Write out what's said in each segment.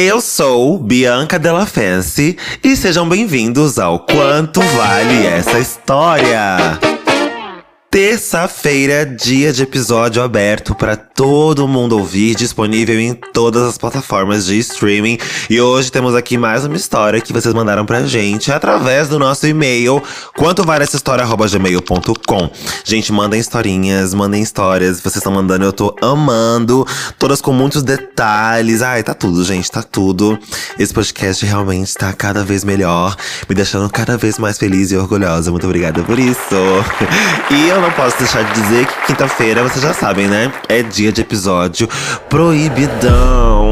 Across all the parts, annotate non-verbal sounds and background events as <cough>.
Eu sou Bianca Della Fence e sejam bem-vindos ao Quanto Vale Essa História. Terça-feira, dia de episódio aberto para todo mundo ouvir, disponível em todas as plataformas de streaming. E hoje temos aqui mais uma história que vocês mandaram pra gente através do nosso e-mail, quanto vale essa história@gmail.com. Gente, mandem historinhas, mandem histórias, vocês estão mandando, eu tô amando, todas com muitos detalhes. Ai, tá tudo, gente, tá tudo. Esse podcast realmente tá cada vez melhor, me deixando cada vez mais feliz e orgulhosa. Muito obrigada por isso. <laughs> E eu não posso deixar de dizer que quinta-feira, vocês já sabem, né? É dia de episódio proibidão.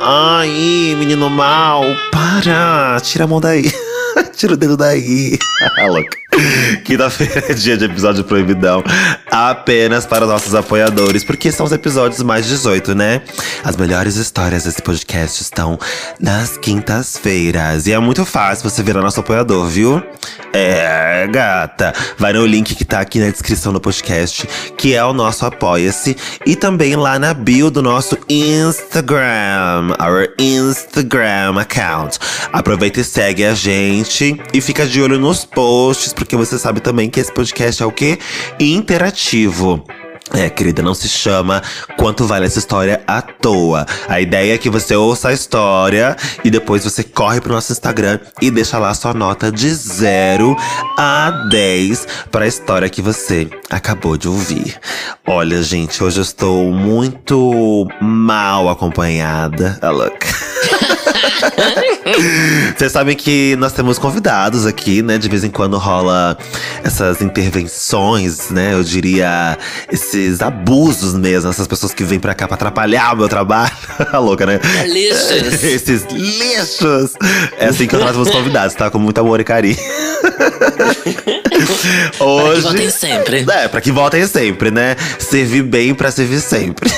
Ai, menino mal, para! Tira a mão daí. <laughs> Tira o dedo daí. <laughs> Louca. <laughs> Quinta-feira é dia de episódio proibidão apenas para nossos apoiadores, porque são os episódios mais 18, né? As melhores histórias desse podcast estão nas quintas-feiras. E é muito fácil você virar nosso apoiador, viu? É, gata. Vai no link que tá aqui na descrição do podcast, que é o nosso Apoia-se. E também lá na bio do nosso Instagram, our Instagram account. Aproveita e segue a gente e fica de olho nos posts, porque você sabe também que esse podcast é o quê? Interativo. É, querida, não se chama Quanto Vale Essa História à toa. A ideia é que você ouça a história e depois você corre pro nosso Instagram e deixa lá sua nota de 0 a 10 para a história que você acabou de ouvir. Olha, gente, hoje eu estou muito mal acompanhada. Ah, look. <laughs> <laughs> Vocês sabem que nós temos convidados aqui, né? De vez em quando rola essas intervenções, né? Eu diria esses abusos mesmo, essas pessoas que vêm pra cá pra atrapalhar o meu trabalho. <laughs> A louca, né? Lixos. <laughs> esses lixos. É assim que eu trato meus convidados, tá? Com muito amor e carinho. Hoje. Pra que voltem sempre. É, pra que voltem sempre, né? Servir bem pra servir sempre.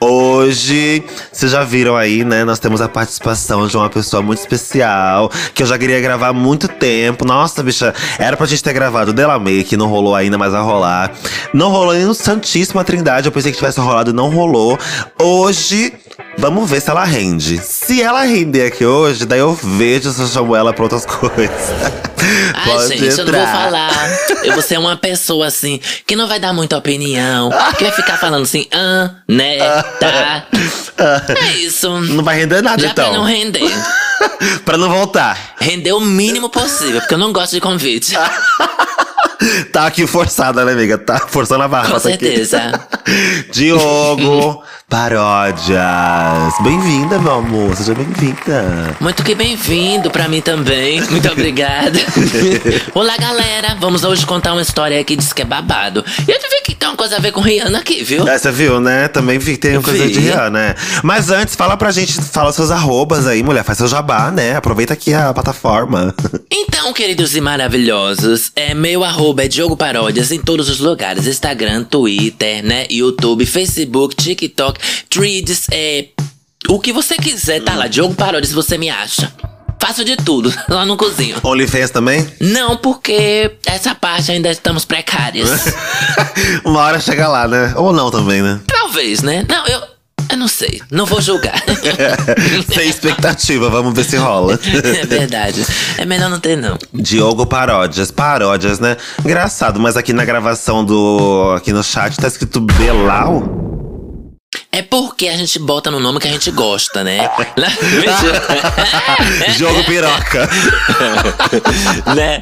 Hoje, vocês já viram aí, né? Nós temos a participação de uma pessoa muito especial que eu já queria gravar há muito tempo. Nossa, bicha, era pra gente ter gravado Dela May, que não rolou ainda, mas vai rolar. Não rolou nem no Santíssima Trindade. Eu pensei que tivesse rolado e não rolou. Hoje. Vamos ver se ela rende. Se ela render aqui hoje, daí eu vejo se eu chamo ela pra outras <laughs> coisas. Ai, Pode gente, entrar. eu não vou falar. Eu vou ser uma pessoa assim, que não vai dar muita opinião. Que vai ficar falando assim, ah, né, tá. É isso. Não vai render nada, Já então. Pra não render. <laughs> pra não voltar. Render o mínimo possível, porque eu não gosto de convite. <laughs> tá aqui forçada, né, amiga? Tá forçando a barra. Com certeza. Diogo Paródias. Bem-vinda, meu amor. Seja bem-vinda. Muito que bem-vindo pra mim também. Muito <laughs> obrigada. <laughs> Olá, galera. Vamos hoje contar uma história aqui diz que é babado. E eu vi que tem uma coisa a ver com Rihanna aqui, viu? É, você viu, né? Também vi que tem uma coisa vi. de Rihanna, né? Mas antes, fala pra gente, fala seus arrobas aí, mulher. Faz seu jabá, né? Aproveita aqui a plataforma. <laughs> Então, queridos e maravilhosos, é meu arroba é Diogo Paródias em todos os lugares. Instagram, Twitter, né? YouTube, Facebook, TikTok, Threads, é. O que você quiser, tá lá. Diogo Paródias, você me acha. Faço de tudo, <laughs> lá no cozinho. OnlyFans também? Não, porque essa parte ainda estamos precárias. <laughs> Uma hora chega lá, né? Ou não também, né? Talvez, né? Não, eu. Eu não sei, não vou julgar. <laughs> Sem expectativa, vamos ver se rola. É verdade. É melhor não ter, não. Diogo Paródias. Paródias, né? Engraçado, mas aqui na gravação do. aqui no chat tá escrito Belau. É porque a gente bota no nome que a gente gosta, né? <laughs> Jogo piroca. <laughs> né?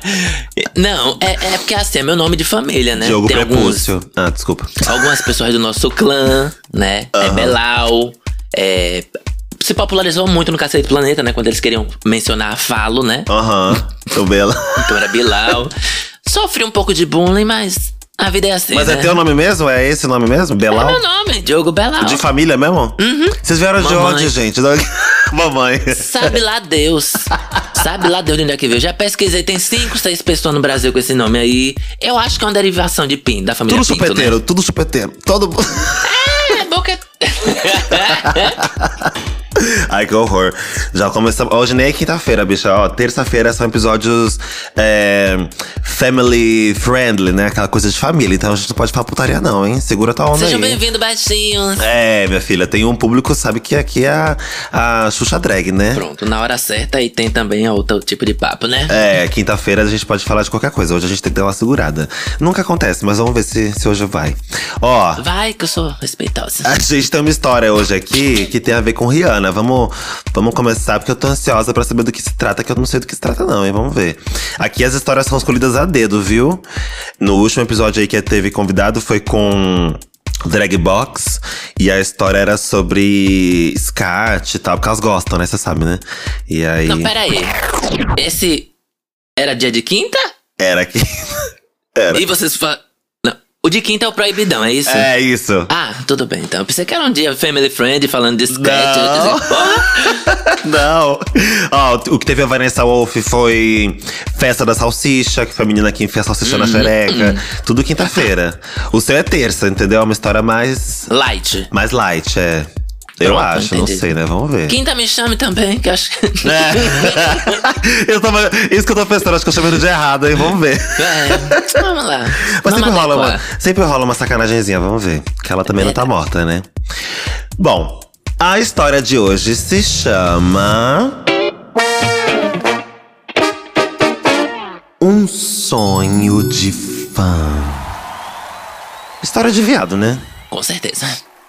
Não, é, é porque assim, é meu nome de família, né? Jogo Tem prepúcio. Alguns, ah, desculpa. Algumas pessoas do nosso clã, né? Uhum. É Belau, é se popularizou muito no Cacete Planeta, né? Quando eles queriam mencionar a Falo, né? Aham, uhum. então Bela. então era Bilal. <laughs> Sofri um pouco de bullying, mas a vida é assim. Mas né? é teu nome mesmo? É esse nome mesmo? Belau? É meu nome, Diogo Belau. De família mesmo? Uhum. Vocês vieram Mamãe. de onde, gente? <laughs> Mamãe. Sabe lá Deus. Sabe lá Deus de onde é que veio. Já pesquisei, tem cinco, seis pessoas no Brasil com esse nome aí. Eu acho que é uma derivação de Pinto, da família tudo Pinto, chupeteiro, né? Tudo chupeteiro, Todo É, boca. <laughs> <laughs> <laughs> Ai, que horror. Já começamos. Hoje nem é quinta-feira, bicha. Ó, terça-feira são episódios é, family friendly, né? Aquela coisa de família. Então a gente não pode falar putaria, não, hein? Segura tua onda Sejam aí. bem-vindos, baixinhos. É, minha filha, tem um público, sabe que aqui é a, a Xuxa Drag, né? Pronto, na hora certa e tem também outro tipo de papo, né? É, quinta-feira a gente pode falar de qualquer coisa. Hoje a gente tem que dar uma segurada. Nunca acontece, mas vamos ver se, se hoje vai. Ó, Vai que eu sou respeitosa. a gente tem uma história hoje aqui que tem a ver com Rihanna. Vamos, vamos começar, porque eu tô ansiosa pra saber do que se trata, que eu não sei do que se trata, não, hein? Vamos ver. Aqui as histórias são escolhidas a dedo, viu? No último episódio aí que teve convidado foi com. Drag Box, e a história era sobre scat e tal, porque elas gostam, né? Você sabe, né? E aí. Não, peraí. Esse era dia de quinta? Era aqui. <laughs> Era. E vocês falam. O de quinta é o proibidão, é isso? É isso. Ah, tudo bem, então. Eu pensei que era um dia family friend falando de sketch. Não. <laughs> Não. Ó, o que teve a Vanessa Wolf foi Festa da Salsicha, que foi a menina que enfia a salsicha Hum, na xereca. Tudo quinta-feira. O seu é terça, entendeu? É uma história mais, light. mais light, é. Eu Pronto, acho, não entendi. sei, né? Vamos ver. Quinta me chame também, que eu acho que. É. <laughs> eu tava, isso que eu tô pensando, acho que eu chamei de errado, hein? Vamos ver. É, vamos lá. Mas sempre rola, uma, sempre rola uma sacanagemzinha, vamos ver. Que ela também não tá morta, né? Bom, a história de hoje se chama. Um sonho de fã. História de viado, né? Com certeza.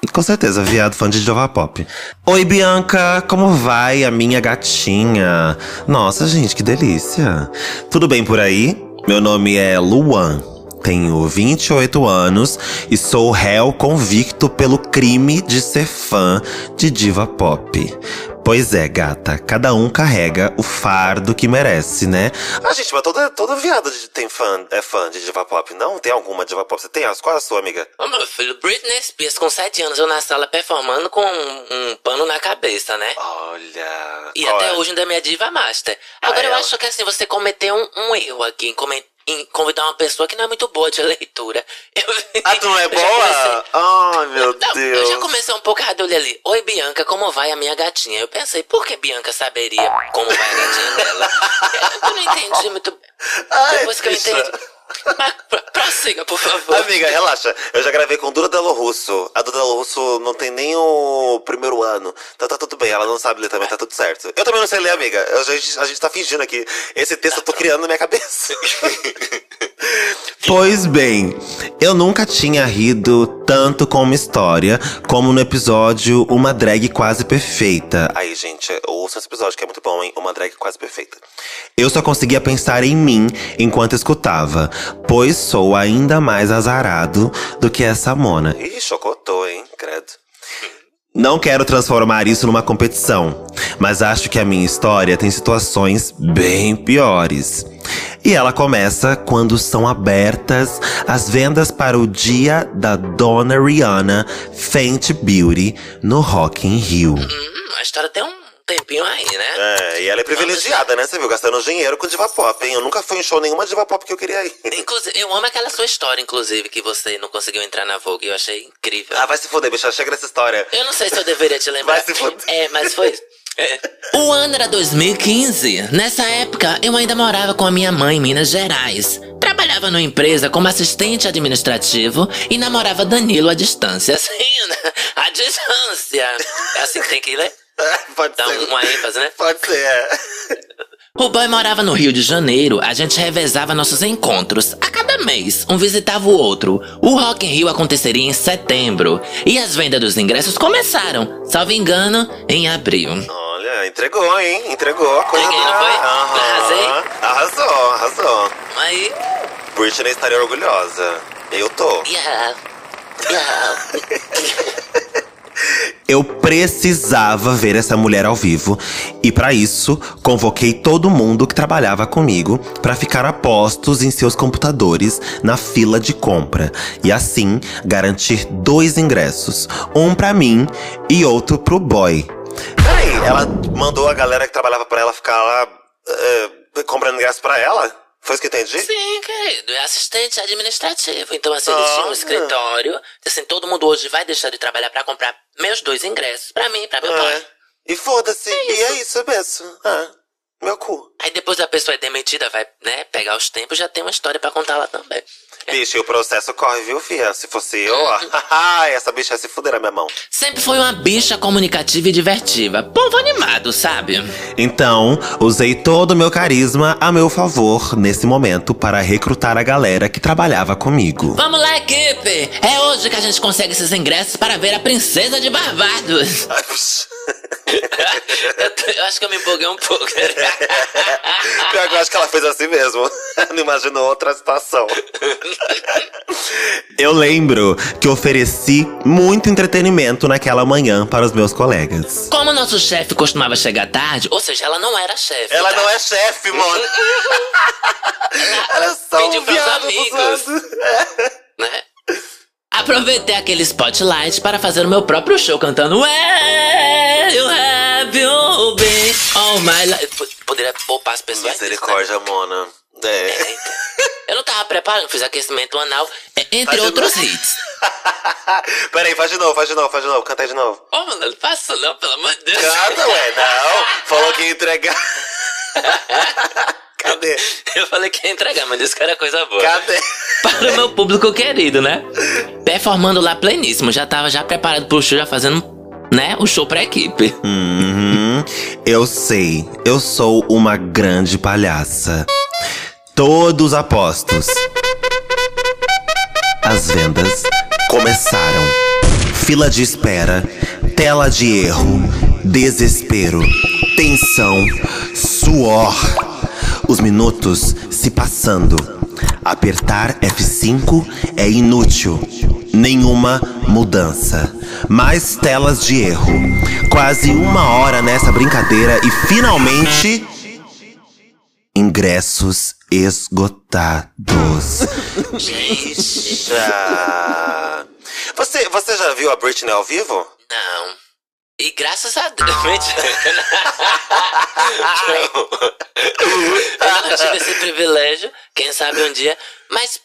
Com certeza, viado fã de Jova Pop. Oi, Bianca, como vai a minha gatinha? Nossa, gente, que delícia. Tudo bem por aí? Meu nome é Luan. Tenho 28 anos e sou réu convicto pelo crime de ser fã de diva pop. Pois é, gata, cada um carrega o fardo que merece, né? Ah, gente, mas todo, todo viado de- tem fã, é fã de diva pop, não? Tem alguma diva pop? Você tem? Qual é a sua, amiga? Ô, meu filho, Britney Spears, com 7 anos, eu na sala performando com um, um pano na cabeça, né? Olha. E até é? hoje ainda é minha diva master. Agora Ah, eu é? acho que assim, você cometeu um, um erro aqui em, come- em convidar uma pessoa que não é muito boa de <laughs> leitura. Eu- Ah, tu não é boa? Ai, meu Não, Deus. eu já comecei um pouco eu olhei ali. Oi, Bianca, como vai a minha gatinha? Eu pensei, por que Bianca saberia como vai a gatinha dela? <laughs> Eu, não entendi muito. Ai, Depois que eu entendi. <laughs> Prossiga, por favor. Amiga, relaxa. Eu já gravei com Dura Delo Russo. A Dura Delo Russo não tem nem o primeiro ano. Então tá tudo bem, ela não sabe ler também, tá tudo certo. Eu também não sei ler, amiga. Eu- a, gente, a gente tá fingindo aqui. Esse texto eu tô criando na minha cabeça. <laughs> pois bem, eu nunca tinha rido tanto com uma história como no episódio Uma Drag Quase Perfeita. Aí, gente, ouça esse episódio que é muito bom, hein? Uma Drag Quase Perfeita. Eu só conseguia pensar em mim enquanto escutava, pois sou ainda mais azarado do que essa mona. Ih, chocotou, hein? Credo. Não quero transformar isso numa competição, mas acho que a minha história tem situações bem piores. E ela começa quando são abertas as vendas para o dia da Dona Rihanna Fenty Beauty no Rock in Rio. Hum, a história tem um tempinho aí, né? É, e ela é privilegiada, né? Você viu, gastando dinheiro com diva pop, hein? Eu nunca fui em show nenhuma diva pop que eu queria ir. Inclusive, eu amo aquela sua história, inclusive, que você não conseguiu entrar na Vogue. Eu achei incrível. Ah, vai se foder, bicha. Chega dessa história. Eu não sei se eu deveria te lembrar. Vai se fuder. É, mas foi. É. O ano era 2015. Nessa época, eu ainda morava com a minha mãe em Minas Gerais. Trabalhava numa empresa como assistente administrativo e namorava Danilo à distância. <laughs> Assim, né? à distância. É assim que tem que ler? <laughs> Pode Dá ser. uma ênfase, né? Pode ser, é. <laughs> O boy morava no Rio de Janeiro, a gente revezava nossos encontros. A cada mês, um visitava o outro. O Rock in Rio aconteceria em setembro. E as vendas dos ingressos começaram, salvo engano, em abril. Olha, entregou, hein? Entregou. Coisa Entreguei, não foi? Arrasei? Arrasou, arrasou. Aí, Britney estaria orgulhosa. Eu tô. yeah, yeah. <laughs> Eu precisava ver essa mulher ao vivo e para isso convoquei todo mundo que trabalhava comigo para ficar a postos em seus computadores na fila de compra e assim garantir dois ingressos, um para mim e outro pro boy. Peraí, ela mandou a galera que trabalhava para ela ficar lá eh, comprando ingresso para ela? Foi isso que eu entendi? Sim, querido, é assistente administrativo. Então, assim, eles tinham um escritório. Assim, todo mundo hoje vai deixar de trabalhar pra comprar meus dois ingressos. Pra mim, pra meu É. pai. E foda-se. e é isso mesmo. Ah, meu cu. Aí depois a pessoa é demitida, vai, né, pegar os tempos, já tem uma história pra contar lá também. Bicho, e o processo corre, viu, fia? Se fosse eu, ó. <laughs> haha, essa bicha ia se fuder na minha mão. Sempre foi uma bicha comunicativa e divertiva. Povo animado, sabe? Então, usei todo o meu carisma a meu favor nesse momento para recrutar a galera que trabalhava comigo. Vamos lá, equipe! É hoje que a gente consegue esses ingressos para ver a Princesa de Barbados. <laughs> Eu, acho que eu me empolguei um pouco. <laughs> Pior que eu acho que ela fez assim mesmo. <laughs> Não imaginou outra situação. <laughs> Eu lembro que ofereci muito entretenimento naquela manhã para os meus colegas. Como nosso chefe costumava chegar tarde, ou seja, ela não era chefe. Ela tá? não é chefe, mano. Ela é só Pediu um pros amigos. né? Aproveitei aquele spotlight para fazer o meu próprio show cantando Where my life. Poderia poupar as pessoas. disso, né? Misericórdia, Mona. É. É, então. Eu não tava preparando, fiz aquecimento anal, é, entre Faz outros hits. <laughs> Peraí, faz de novo, faz de novo, faz de novo. Canta aí de novo. Ô, mano, não faça não, pelo amor de Deus. Canta, ué. Não. Falou que ia entregar. <laughs> Cadê? Eu falei que ia entregar, mas disse que era coisa boa. Cadê? Para o meu público querido, né? Performando lá pleníssimo, já tava já preparado pro show, já fazendo, né, o show pra equipe. Uhum. Eu sei, eu sou uma grande palhaça. Todos apostos. As vendas começaram. Fila de espera, tela de erro, desespero, tensão, suor. Os minutos se passando. Apertar F5 é inútil. Nenhuma mudança. Mais telas de erro. Quase uma hora nessa brincadeira e finalmente. Ingressos esgotados. Bicha. Você, você já viu a Britney ao vivo? Não. E graças a Deus. <laughs> Eu não tive esse privilégio, quem sabe um dia. Mas,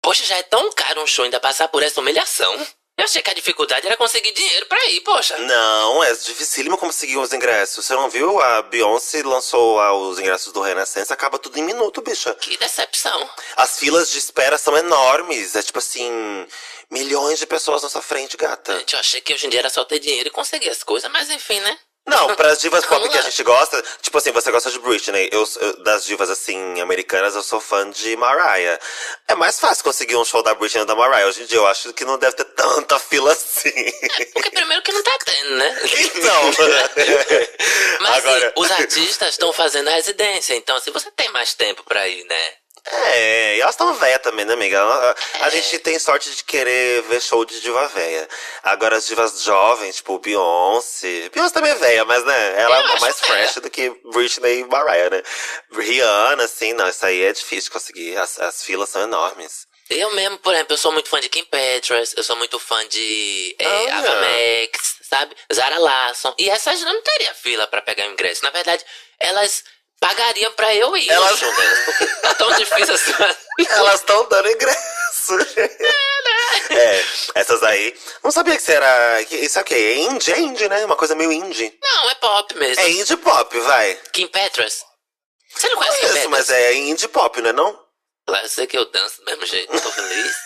poxa, já é tão caro um show ainda passar por essa humilhação. Eu achei que a dificuldade era conseguir dinheiro pra ir, poxa. Não, é dificílimo conseguir os ingressos. Você não viu? A Beyoncé lançou os ingressos do Renascença, acaba tudo em minuto, bicha. Que decepção. As filas de espera são enormes. É tipo assim, milhões de pessoas na sua frente, gata. Gente, eu achei que hoje em dia era só ter dinheiro e conseguir as coisas, mas enfim, né? Não, <laughs> pras divas pop que a gente gosta, tipo assim, você gosta de Britney, eu, eu- das divas assim, americanas, eu sou fã de Mariah. É mais fácil conseguir um show da Britney ou da Mariah. Hoje em dia eu acho que não deve ter tanta fila assim. Porque primeiro que não tá tendo, né? Então. <laughs> Mas assim, Agora. os artistas estão fazendo residência, então se você tem mais tempo pra ir, né? É, e elas estão velhas também, né, amiga? A, a É. gente tem sorte de querer ver show de diva velha. Agora, as divas jovens, tipo Beyoncé. Beyoncé também é velha, mas, né, ela é mais velha. fresh do que Britney e Mariah, né? Rihanna, assim, não, isso aí é difícil de conseguir. As, as filas são enormes. Eu mesmo, por exemplo, eu sou muito fã de Kim Petras, eu sou muito fã de é, Olha. Ava Max, sabe? Zara Larson. E essas não teria fila pra pegar o ingresso. Na verdade, elas pagariam pra eu ir Elas- delas, porque tá tão difícil assim. <laughs> Elas estão dando ingresso. <laughs> é, essas aí. Não sabia que você era. Isso é o quê? É indie, é indie, né? Uma coisa meio indie. Não, é pop mesmo. É indie pop, vai. Kim Petras. Você não conhece Kim Petras? mas é indie pop, não é não? Claro, eu sei que eu danço do mesmo jeito, tô feliz.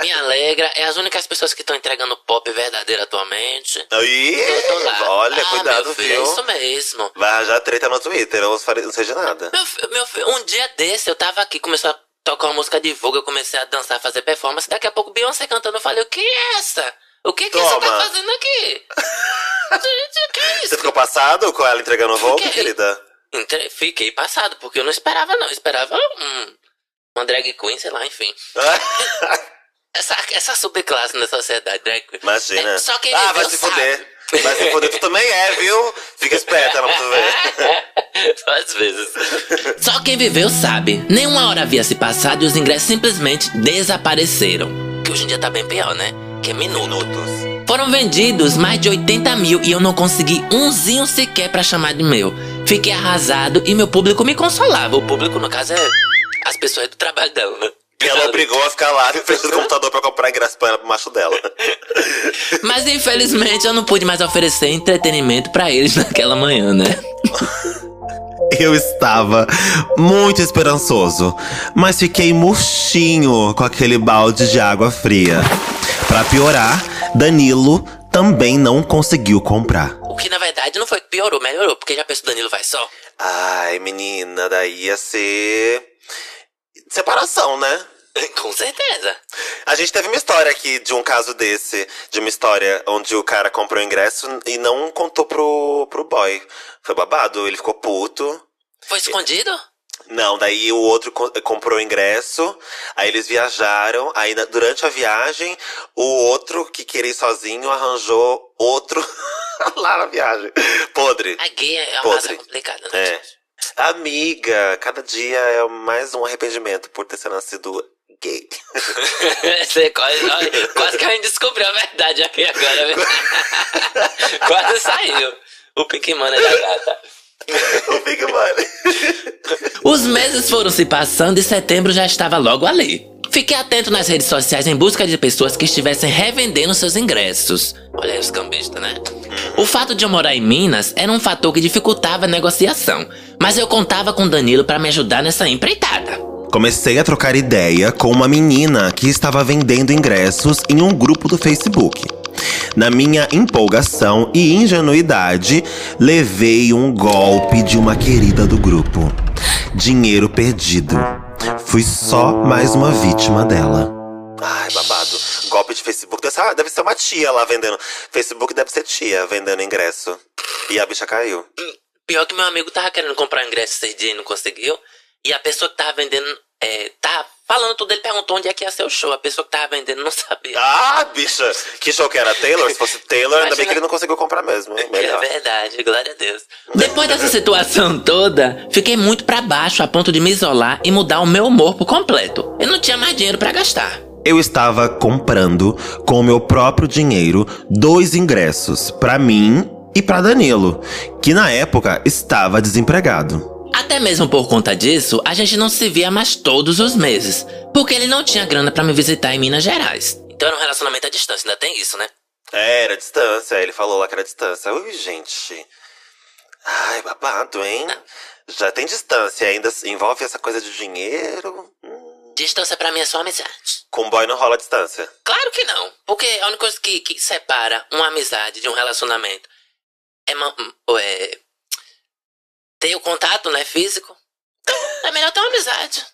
Me alegra, é as únicas pessoas que estão entregando pop verdadeiro atualmente. Tô lá. olha, ah, cuidado, filho, viu? É isso mesmo. Vai arranjar treta no Twitter, não de nada. Meu, meu filho, um dia desse eu tava aqui, começou a tocar uma música de Vogue, eu comecei a dançar, fazer performance. Daqui a pouco Beyoncé cantando, eu falei, o que é essa? O que que você tá fazendo aqui? <laughs> Gente, o que é Você isso? ficou passado com ela entregando o Vogue, querida? Entre- Fiquei passado, porque eu não esperava não, eu esperava um, uma drag queen, sei lá, enfim. <laughs> Essa, essa subclasse na sociedade, drag queen. Imagina. É, só quem ah, vai se sabe. fuder. Vai se fuder, tu também é, viu? Fica esperta, não tu ver. Só <laughs> às vezes. Só quem viveu sabe. Nenhuma hora havia se passado e os ingressos simplesmente desapareceram. Que hoje em dia tá bem pior, né? Que é minuto. Minutos. Foram vendidos mais de 80 mil e eu não consegui umzinho sequer pra chamar de meu. Fiquei arrasado e meu público me consolava. O público, no caso, é as pessoas do trabalho dela, né? E ela obrigou a ficar lá <laughs> frente do computador pra comprar ingresso pra ela pro macho dela. <laughs> Mas infelizmente eu não pude mais oferecer entretenimento pra eles naquela manhã, né? <laughs> Eu estava muito esperançoso, mas fiquei murchinho com aquele balde de água fria. Pra piorar, Danilo também não conseguiu comprar. O que na verdade não foi que piorou, melhorou, porque já pensou Danilo vai só. Ai, menina, daí ia ser. Separação, né? <laughs> Com certeza. A gente teve uma história aqui de um caso desse, de uma história onde o cara comprou o ingresso e não contou pro, pro boy. Foi babado, ele ficou puto. Foi escondido? Não, daí o outro co- comprou o ingresso, aí eles viajaram, aí durante a viagem, o outro que queria ir sozinho arranjou outro <laughs> lá na viagem. Podre. A gay é uma Podre. complicada, né? É. Amiga, cada dia é mais um arrependimento por ter sido nascido gay. <laughs> Você quase, olha, quase que a gente descobriu a verdade aqui agora. <laughs> quase saiu. O Pink Money da gata. <laughs> o Big Money. Os meses foram se passando e setembro já estava logo ali. Fiquei atento nas redes sociais em busca de pessoas que estivessem revendendo seus ingressos. Olha aí os cambistas, né? O fato de eu morar em Minas era um fator que dificultava a negociação, mas eu contava com Danilo para me ajudar nessa empreitada. Comecei a trocar ideia com uma menina que estava vendendo ingressos em um grupo do Facebook. Na minha empolgação e ingenuidade, levei um golpe de uma querida do grupo. Dinheiro perdido. Fui só mais uma vítima dela. Ai, babado. Golpe de Facebook. Deve ser, deve ser uma tia lá vendendo. Facebook deve ser tia vendendo ingresso. E a bicha caiu. Pior que meu amigo tava querendo comprar ingresso esses dias e não conseguiu. E a pessoa que tava vendendo, é, tava falando tudo, ele perguntou onde é que ia ser o show. A pessoa que tava vendendo não sabia. Ah, bicha! Que show que era? Taylor? Se fosse Taylor, ainda bem Imagina- que ele não conseguiu comprar mesmo. É Melhor. verdade, glória a Deus. Depois dessa situação toda, fiquei muito pra baixo a ponto de me isolar e mudar o meu humor por completo. Eu não tinha mais dinheiro pra gastar. Eu estava comprando com o meu próprio dinheiro dois ingressos pra mim e pra Danilo, que na época estava desempregado. Até mesmo por conta disso, a gente não se via mais todos os meses, porque ele não tinha grana pra me visitar em Minas Gerais. Então era um relacionamento à distância, ainda tem isso, né? É, era distância, ele falou lá que era distância. Ui, gente. Ai, babado, hein? Já tem distância, ainda envolve essa coisa de dinheiro. Hum. Distância pra mim é só amizade. Com boy não rola distância. Claro que não, porque a única coisa que, que separa uma amizade de um relacionamento é, ma- é ter o contato, né, físico. Então, é melhor ter uma amizade.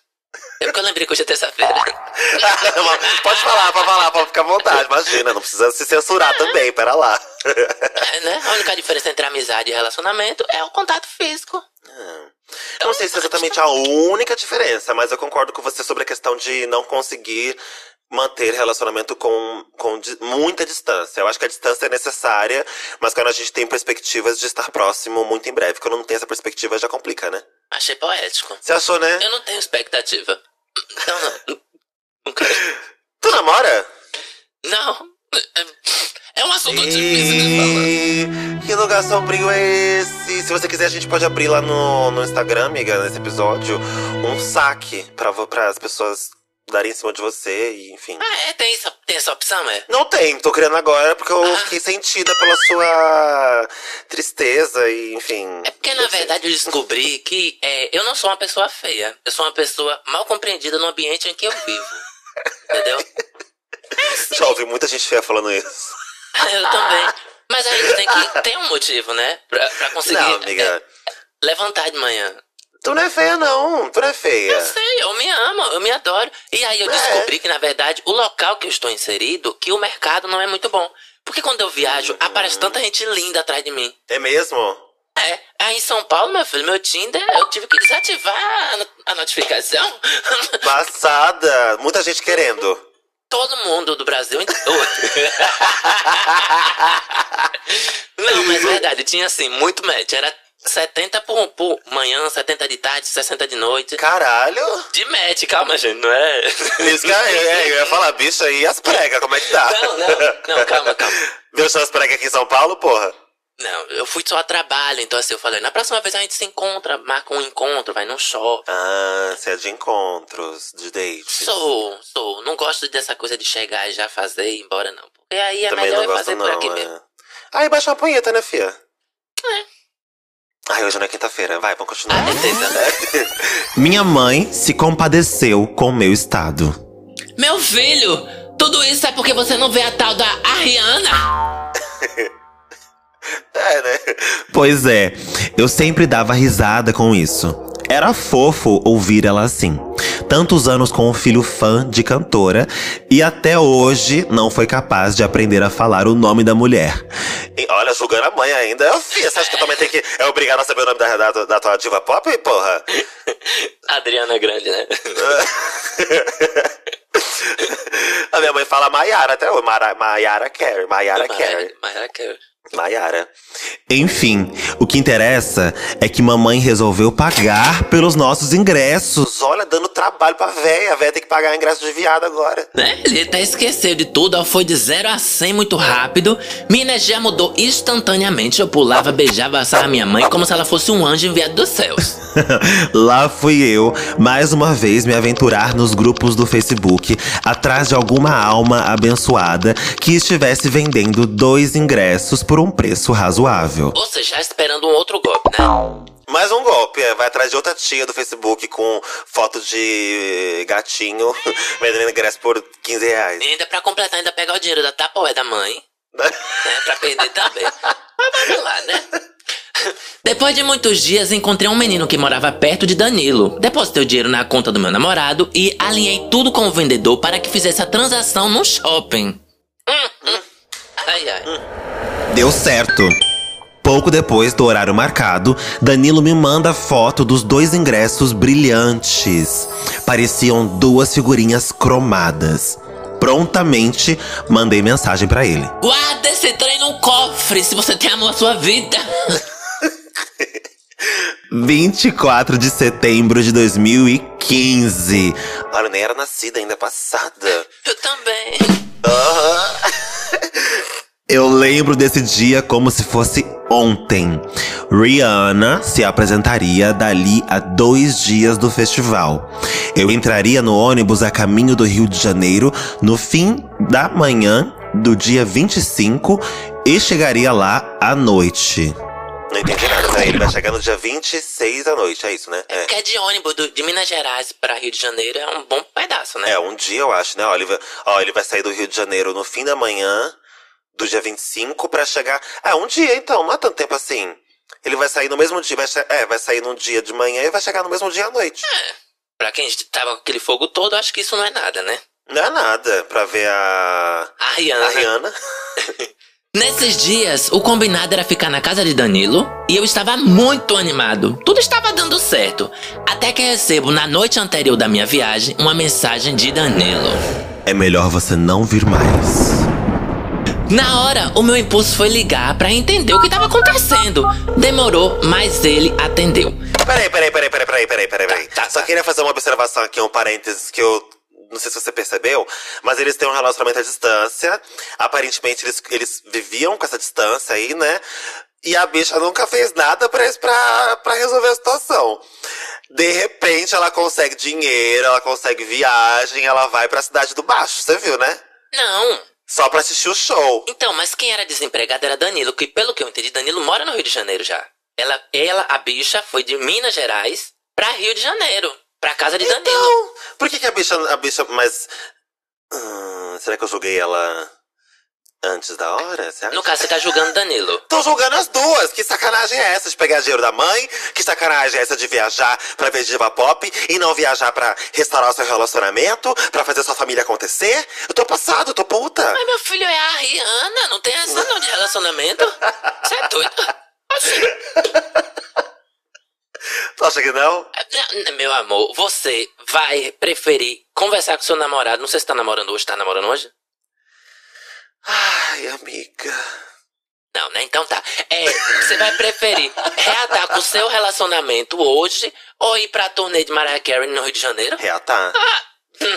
É porque eu lembrei que hoje é terça-feira. <laughs> pode falar, pode falar, pode ficar à vontade. Imagina, não precisa se censurar também, pera lá. É, né? A única diferença entre amizade e relacionamento é o contato físico. Eu não sei se é exatamente a única diferença, mas eu concordo com você sobre a questão de não conseguir manter relacionamento com, com di- muita distância. Eu acho que a distância é necessária, mas quando a gente tem perspectivas de estar próximo muito em breve. Quando não tem essa perspectiva, já complica, né? Achei poético. Você achou, né? Eu não tenho expectativa. Não. Não quero. Tu namora? Não. É- um assunto difícil de falar. E... Que lugar sombrio é esse? Se você quiser, a gente pode abrir lá no, no Instagram, amiga, nesse episódio, um saque pra, pra as pessoas darem em cima de você e enfim. Ah, é? Tem essa, tem essa opção, é? Não tem, tô criando agora porque eu Ah. fiquei sentida pela sua tristeza e enfim. É porque, na verdade, eu descobri que é, eu não sou uma pessoa feia. Eu sou uma pessoa mal compreendida no ambiente em que eu vivo. <laughs> Entendeu? <laughs> Já ouvi muita gente feia falando isso. Eu também. Mas a gente tem que ter um motivo, né? Pra, pra conseguir Não, amiga. é, levantar de manhã. Tu não é feia, não. Tu não é feia. Eu sei, eu me amo, eu me adoro. E aí eu É. descobri que, na verdade, o local que eu estou inserido, que o mercado não é muito bom. Porque quando eu viajo, aparece tanta gente linda atrás de mim. É mesmo? É, aí em São Paulo, meu filho, meu Tinder, eu tive que desativar a notificação. Passada. Muita gente querendo. Todo mundo do Brasil inteiro. <laughs> Não, mas é verdade, tinha assim, muito match. Era 70 por, por manhã, 70 de tarde, 60 de noite. Caralho. De match, calma, gente, não é? Isso que eu, é, eu ia falar, bicho, aí as pregas, como é que tá? Não, não, não, calma, calma. Viu as pregas aqui em São Paulo, porra? Não, eu fui só a trabalho, então assim, eu falei, na próxima vez a gente se encontra, marca um encontro, vai num shopping. Ah, você é de encontros, de dates. Sou, sou. Não gosto dessa coisa de chegar e já fazer e ir embora, não. Porque aí é Também melhor eu fazer não. por aqui é. mesmo. Ai, baixa uma punheta, né, fia? É. Ai, hoje não é quinta-feira. Vai, vamos continuar. Ah, beleza. <laughs> Minha mãe se compadeceu com o meu estado. Meu filho, tudo isso é porque você não vê a tal da Ariana? <laughs> É, né? Pois é, eu sempre dava risada com isso. Era fofo ouvir ela assim. Tantos anos com um filho fã de cantora e até hoje não foi capaz de aprender a falar o nome da mulher. E olha, julgando a mãe ainda. Eu, filha, você acha que eu também tenho que. É obrigado a saber o nome da, da, da tua diva pop, porra? <laughs> Adriana é grande, né? <laughs> a minha mãe fala Maiara até hoje. Maiara Carey. Maiara Carey. Maiara Carey. Maiara. Enfim, o que interessa é que mamãe resolveu pagar pelos nossos ingressos. Olha, dando trabalho pra véia. A véia tem que pagar ingresso de viado agora. Né? Ele até esqueceu de tudo, ó, foi de 0 a 100 muito rápido. Minha energia mudou instantaneamente. Eu pulava, beijava, abraçava minha mãe como se ela fosse um anjo enviado dos céus. <laughs> Lá fui eu, mais uma vez, me aventurar nos grupos do Facebook, atrás de alguma alma abençoada que estivesse vendendo dois ingressos por um preço razoável. Ou seja, já esperando um outro golpe, né? Mais um golpe, é, vai atrás de outra tia do Facebook com foto de gatinho <laughs> vendendo ingresso por 15 reais. E ainda pra completar, ainda pegar o dinheiro da Tapoé da mãe, né? <laughs> Pra perder também. Mas vamos lá, né? Depois de muitos dias, encontrei um menino que morava perto de Danilo. Depositei o dinheiro na conta do meu namorado e alinhei tudo com o vendedor para que fizesse a transação no shopping. Hum, hum. Ai, ai. Deu certo. Pouco depois do horário marcado, Danilo me manda foto dos dois ingressos brilhantes. Pareciam duas figurinhas cromadas. Prontamente mandei mensagem pra ele. Guarda esse trem no cofre se você tem amor à sua vida. <laughs> 24 de setembro de 2015. Olha, eu nem era nascida ainda, passada. Eu também. Eu lembro desse dia como se fosse ontem. Rihanna se apresentaria dali a dois dias do festival. Eu entraria no ônibus a caminho do Rio de Janeiro no fim da manhã do dia 25 e chegaria lá à noite. Não entendi nada, né? Ele vai chegar no dia 26 à noite, é isso, né? É. Porque de ônibus do- de Minas Gerais pra Rio de Janeiro é um bom pedaço, né? É, um dia eu acho, né? Ó, ele vai, ó, ele vai sair do Rio de Janeiro no fim da manhã do dia 25 pra chegar. Ah, um dia então, não é tanto tempo assim. Ele vai sair no mesmo dia, vai é, vai sair num dia de manhã e vai chegar no mesmo dia à noite. Pra quem tava com aquele fogo todo, acho que isso não é nada, né? Não é nada pra ver a. A Rihanna. A Rihanna. <laughs> Nesses dias, o combinado era ficar na casa de Danilo e eu estava muito animado. Tudo estava dando certo. Até que recebo, na noite anterior da minha viagem, uma mensagem de Danilo. É melhor você não vir mais. Na hora, o meu impulso foi ligar pra entender o que estava acontecendo. Demorou, mas ele atendeu. Peraí, peraí, peraí, peraí, peraí, peraí, peraí, peraí. Tá, tá, Só tá. queria fazer uma observação aqui, um parênteses que eu. Não sei se você percebeu, mas eles têm um relacionamento à distância. Aparentemente, eles, eles viviam com essa distância aí, né? E a bicha nunca fez nada pra, pra, pra resolver a situação. De repente, ela consegue dinheiro, ela consegue viagem, ela vai pra cidade do baixo, você viu, né? Não. Só pra assistir o show. Então, mas quem era desempregado era Danilo, que pelo que eu entendi, Danilo mora no Rio de Janeiro já. Ela, ela a bicha, foi de Minas Gerais pra Rio de Janeiro. Pra casa de Danilo. Então, por que, que a bicha. A bicha. Mas. hum, será que eu julguei ela antes da hora? Você acha? No caso, você tá julgando Danilo. Tô julgando as duas. Que sacanagem é essa de pegar dinheiro da mãe? Que sacanagem é essa de viajar pra ver diva pop e não viajar pra restaurar o seu relacionamento, pra fazer sua família acontecer? Eu tô passado, eu tô puta. Mas meu filho é a Rihanna, não tem essa não de relacionamento. Você é doido? Assim, <laughs> Tu acha que não? meu amor, você vai preferir conversar com seu namorado. Não sei se tá namorando hoje, tá namorando hoje? Ai, amiga. Não, né? Então tá. É, você vai preferir reatar com o seu relacionamento hoje ou ir pra turnê de Mariah Carey no Rio de Janeiro? Reatar. Ah,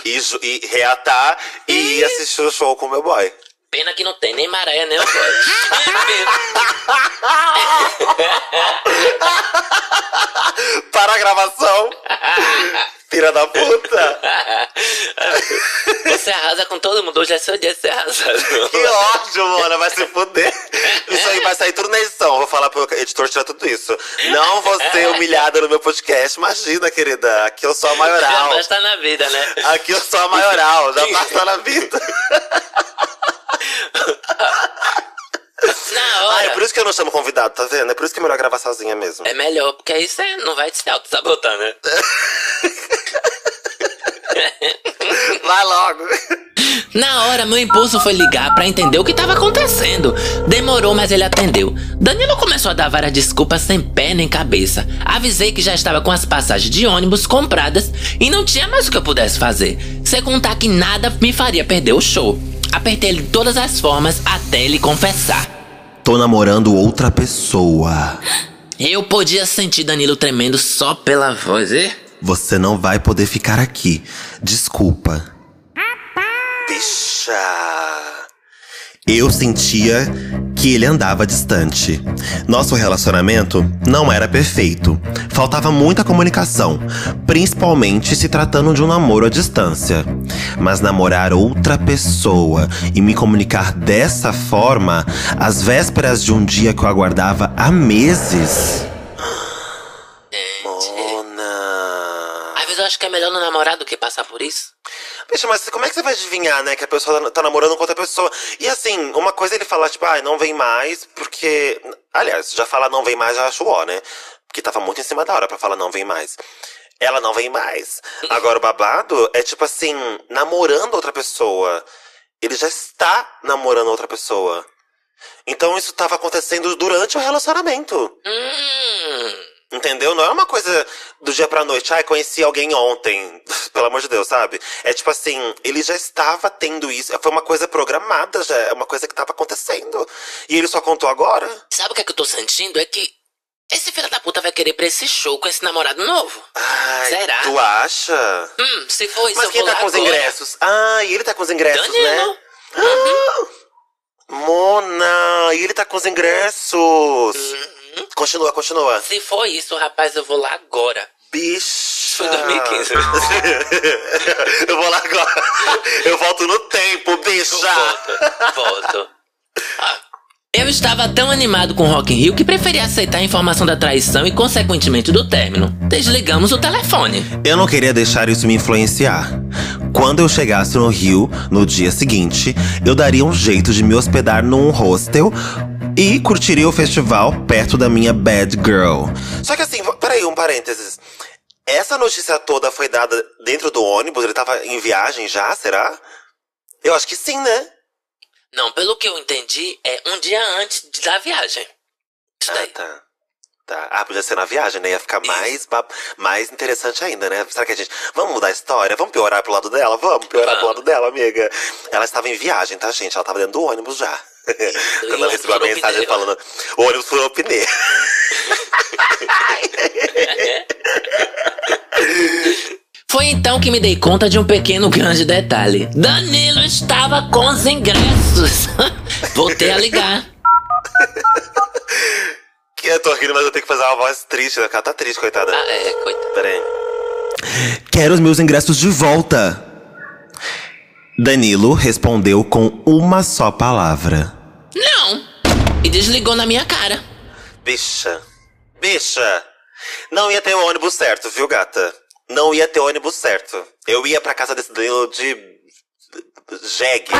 E, e reatar e ir assistir o show com o meu boy. Pena que não tem nem maré, bode. <laughs> Para a gravação! Filha da puta! <laughs> Você arrasa com todo mundo. Hoje é seu dia de ser arrasado. Que ódio, mano, vai se fuder. Isso aí vai sair tudo na edição. Vou falar pro editor tirar tudo isso. Não vou ser humilhada no meu podcast. Imagina, querida. Aqui eu sou a Já maioral. basta na vida, né? Aqui eu sou a maioral. Já basta na vida. <laughs> Na Ah, hora. é por isso que eu não chamo convidado, tá vendo? É por isso que é melhor gravar sozinha mesmo. É melhor, porque aí você não vai se auto-sabotar, né? <laughs> Vai logo. Na hora, meu impulso foi ligar pra entender o que tava acontecendo. Demorou, mas ele atendeu. Danilo começou a dar várias desculpas sem pé nem cabeça. Avisei que já estava com as passagens de ônibus compradas e não tinha mais o que eu pudesse fazer. Sem contar que nada me faria perder o show. Apertei ele de todas as formas até ele confessar. Tô namorando outra pessoa. Eu podia sentir Danilo tremendo só pela voz, e? Você não vai poder ficar aqui. Desculpa. Bicha. Eu sentia que ele andava distante. Nosso relacionamento não era perfeito. Faltava muita comunicação, principalmente se tratando de um namoro à distância. Mas namorar outra pessoa e me comunicar dessa forma, às vésperas de um dia que eu aguardava há meses. Mona. Às vezes eu acho que é melhor não namorar do que passar por isso. Bicho, mas como é que você vai adivinhar, né, que a pessoa tá namorando com outra pessoa? E assim, uma coisa é ele falar, tipo, ah, não vem mais, porque. Aliás, já falar não vem mais, já acho ó, né? Porque tava muito em cima da hora pra falar não vem mais. Ela não vem mais. <laughs> Agora, o babado é tipo assim, namorando outra pessoa. Ele já está namorando outra pessoa. Então isso tava acontecendo durante o relacionamento. Hum. Entendeu? Não é uma coisa do dia pra noite. Ai, conheci alguém ontem. <laughs> Pelo amor de Deus, sabe? É tipo assim, ele já estava tendo isso. Foi uma coisa programada já. É uma coisa que estava acontecendo. E ele só contou agora? Sabe o que, é que eu tô sentindo? É que esse filho da puta vai querer pra esse show com esse namorado novo. Ai, Será? Tu acha? Hum, se for isso, Mas eu quem tá com os agora. ingressos? Ah, e ele tá com os ingressos, Danilo. né? Mona, e ele tá com os ingressos. Uhum. Continua, continua. Se for isso, rapaz, eu vou lá agora. Bicha. Foi 2015. <laughs> eu vou lá agora. Eu volto no tempo, bicha. Volto, volto. Ah. Eu estava tão animado com Rock in Rio que preferi aceitar a informação da traição e, consequentemente, do término. Desligamos o telefone. Eu não queria deixar isso me influenciar. Quando eu chegasse no Rio, no dia seguinte, eu daria um jeito de me hospedar num hostel e curtiria o festival perto da minha bad girl. Só que assim, peraí, um parênteses. Essa notícia toda foi dada dentro do ônibus? Ele tava em viagem já, será? Eu acho que sim, né? Não, pelo que eu entendi, é um dia antes da viagem. Isso Ah, daí. tá. Tá. Ah, podia ser na viagem, né? Ia ficar mais, mais interessante ainda, né? Será que a gente. Vamos mudar a história? Vamos piorar pro lado dela? Vamos piorar pro Vamos. lado dela, amiga. Ela estava em viagem, tá, gente? Ela tava dentro do ônibus já. <laughs> Quando ela recebeu a mensagem pneu. falando: o ônibus furou o pneu. Foi então que me dei conta de um pequeno grande detalhe. Danilo estava com os ingressos. <laughs> Voltei a ligar. <laughs> Que eu tô rindo, mas eu tenho que fazer uma voz triste, né? Ela tá triste, coitada. Ah, é, coitado. Pera aí. Quero os meus ingressos de volta. Danilo respondeu com uma só palavra. Não. E desligou na minha cara. Bicha. Bicha. Não ia ter o ônibus certo, viu, gata? Não ia ter o ônibus certo. Eu ia pra casa desse Danilo de. jegue.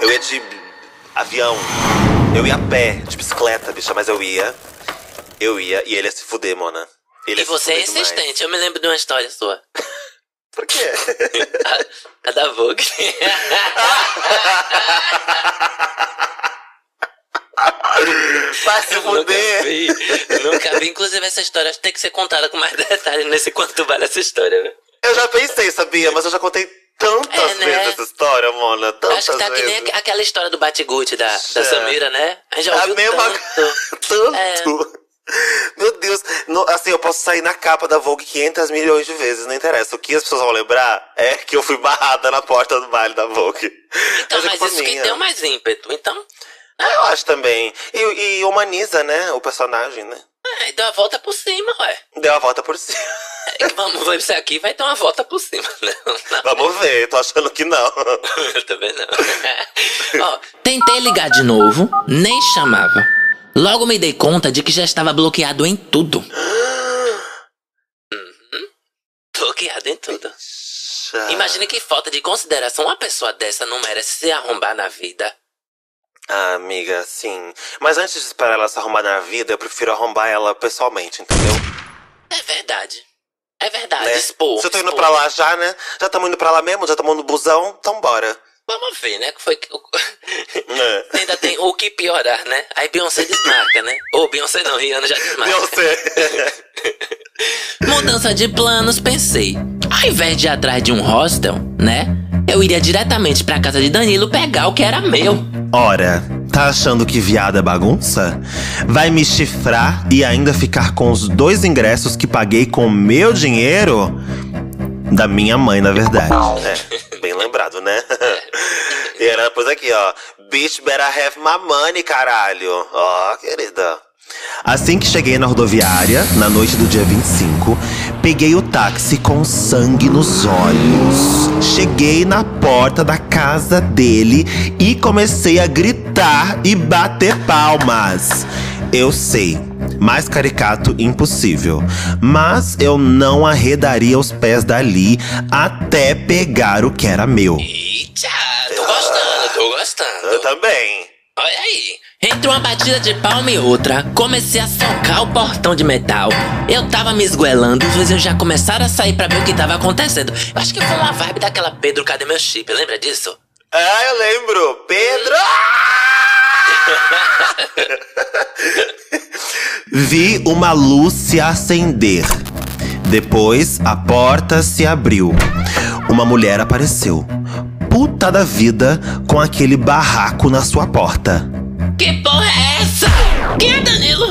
Eu ia de. avião. Eu ia a pé, de bicicleta, bicha, mas eu ia. Eu ia e ele ia se fuder, Mona. Ele E você é fuder demais. insistente. Eu me lembro de uma história sua. <laughs> Por quê? <laughs> A, a da Vogue. <laughs> <laughs> Vai se nunca fuder. vi. Eu nunca vi. Inclusive, essa história tem que ser contada com mais <laughs> detalhes nesse quanto vale essa história? Eu já pensei, sabia? Mas eu já contei tantas É, né? vezes essa história, Mona. Tantas Acho que tá que vezes. nem aqu- aquela história do Batiguti da, da É. Samira, né? A gente já A ouviu mesma tanto. <laughs> tanto. É. Meu Deus. no- assim, eu posso sair na capa da Vogue 500 milhões de vezes, não interessa. O que as pessoas vão lembrar é que eu fui barrada na porta do baile da Vogue. Então, Mas é mas isso que minha. deu mais ímpeto. Então, Ah, Eu acho também. E, e humaniza, né, o personagem, né? é, deu a volta por cima, ué. Deu a volta por cima. É que vamos ver isso aqui, vai ter uma volta por cima. Não, não. <laughs> Vamos ver, tô achando que não. Eu <laughs> também não. Ó, tentei ligar de novo, nem chamava. Logo me dei conta de que já estava bloqueado em tudo. Uhum. Bloqueado em tudo. Imagine que falta de consideração uma pessoa dessa não merece se arrombar na vida. Ah, amiga, sim. Mas antes de esperar ela se arrombar na vida, eu prefiro arrombar ela pessoalmente, entendeu? É verdade. É verdade, Né? expor. Se eu tô indo expor. pra lá já, né? Já estamos indo pra lá mesmo, já estamos no busão, então bora. Vamos ver, né? Que foi que... <laughs> É. <laughs> Ainda tem o que piorar, né? Aí Beyoncé desmarca, né? Ou Beyoncé não, Rihanna já desmarca. Beyoncé. <laughs> Mudança de planos, pensei. Ao invés de ir atrás de um hostel, né? Eu iria diretamente pra casa de Danilo pegar o que era meu. Ora, tá achando que viada é bagunça? Vai me chifrar e ainda ficar com os dois ingressos que paguei com meu dinheiro? Da minha mãe, na verdade. É, <laughs> bem lembrado, né? <laughs> e era depois aqui, ó. Bitch better have my money, caralho. Ó, querida. Assim que cheguei na rodoviária, na noite do dia 25, peguei o táxi com sangue nos olhos. Cheguei na porta da casa dele e comecei a gritar e bater palmas. Eu sei, mais caricato impossível. Mas eu não arredaria os pés dali até pegar o que era meu. Eita, tô gostando, tô gostando. também. Olha aí. Entre uma batida de palma e outra, comecei a socar o portão de metal. Eu tava me esgoelando, os vizinhos já começaram a sair pra ver o que tava acontecendo. Eu acho que foi uma vibe daquela Pedro, cadê meu chip? Lembra disso? Ah, eu lembro. Pedro! <laughs> Vi uma luz se acender. Depois, a porta se abriu. Uma mulher apareceu. Puta da vida com aquele barraco na sua porta. Que porra é essa? Quem é Danilo?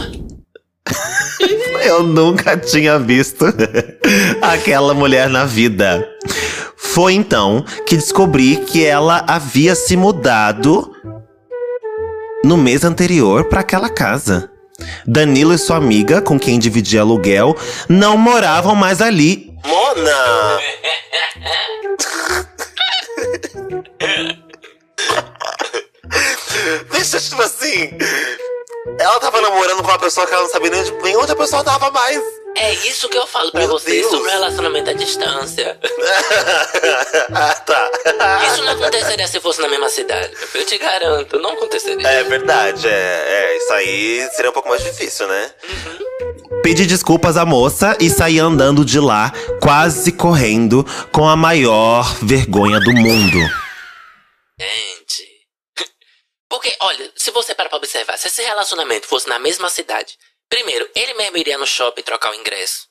<laughs> Eu nunca tinha visto <laughs> aquela mulher na vida. Foi então que descobri que ela havia se mudado no mês anterior para aquela casa. Danilo e sua amiga, com quem dividia aluguel, não moravam mais ali. Mona! <laughs> Deixa, tipo assim. Ela tava namorando com uma pessoa que ela não sabia nem, de- nem onde a pessoa tava mais. É isso que eu falo pra Meu vocês Deus. sobre o relacionamento à distância. <laughs> ah, tá. Isso não aconteceria se fosse na mesma cidade. Eu te garanto, não aconteceria. É verdade, é, é. Isso aí seria um pouco mais difícil, né? Pedi desculpas à moça e saí andando de lá, quase correndo, com a maior vergonha do mundo. Gente. Porque, olha, se você parar pra observar, se esse relacionamento fosse na mesma cidade, primeiro, ele mesmo iria no shopping trocar o ingresso.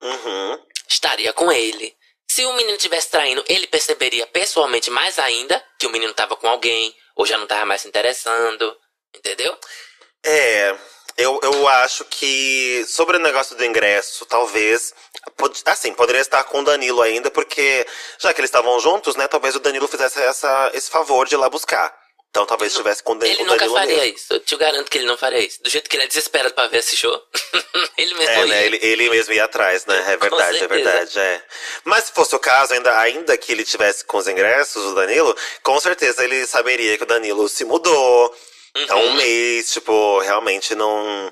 Uhum. Estaria com ele. Se o menino tivesse traindo, ele perceberia pessoalmente mais ainda que o menino tava com alguém, ou já não tava mais se interessando. Entendeu? É, eu, eu acho que sobre o negócio do ingresso, talvez. Assim, poderia estar com o Danilo ainda, porque já que eles estavam juntos, né? Talvez o Danilo fizesse essa, esse favor de ir lá buscar. Então talvez estivesse com o Dan- Ele nunca Danilo faria mesmo. isso. Eu te garanto que ele não faria isso. Do jeito que ele é desesperado pra ver esse show. <laughs> ele mesmo É, ia. né? Ele, ele mesmo ia atrás, né? É verdade, é verdade, é. Mas se fosse o caso, ainda, ainda que ele tivesse com os ingressos, o Danilo, com certeza ele saberia que o Danilo se mudou há um Uhum. mês, tipo, realmente não.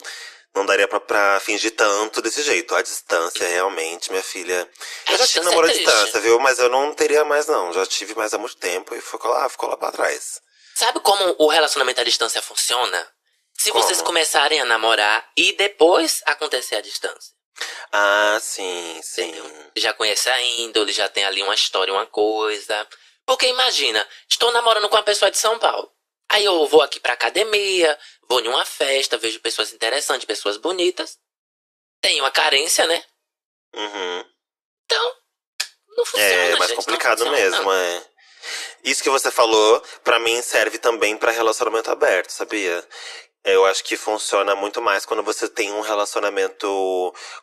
Não daria pra, pra fingir tanto desse jeito. A distância, realmente, minha filha. A Eu já tive distância namoro à é distância, viu? Mas eu não teria mais, não. Já tive mais há muito tempo e ficou lá, ficou lá pra trás. Sabe como o relacionamento à distância funciona? Se Como? vocês começarem a namorar e depois acontecer a distância. Ah, sim, sim. Já conhece a índole, já tem ali uma história, uma coisa. Porque imagina, estou namorando com uma pessoa de São Paulo. Aí eu vou aqui pra academia, vou em uma festa, vejo pessoas interessantes, pessoas bonitas. Tenho a carência, né? Uhum. Então, não funciona. É mais gente, não complicado funciona. mesmo, é. Isso que você falou, pra mim serve também pra relacionamento aberto, sabia? Eu acho que funciona muito mais quando você tem um relacionamento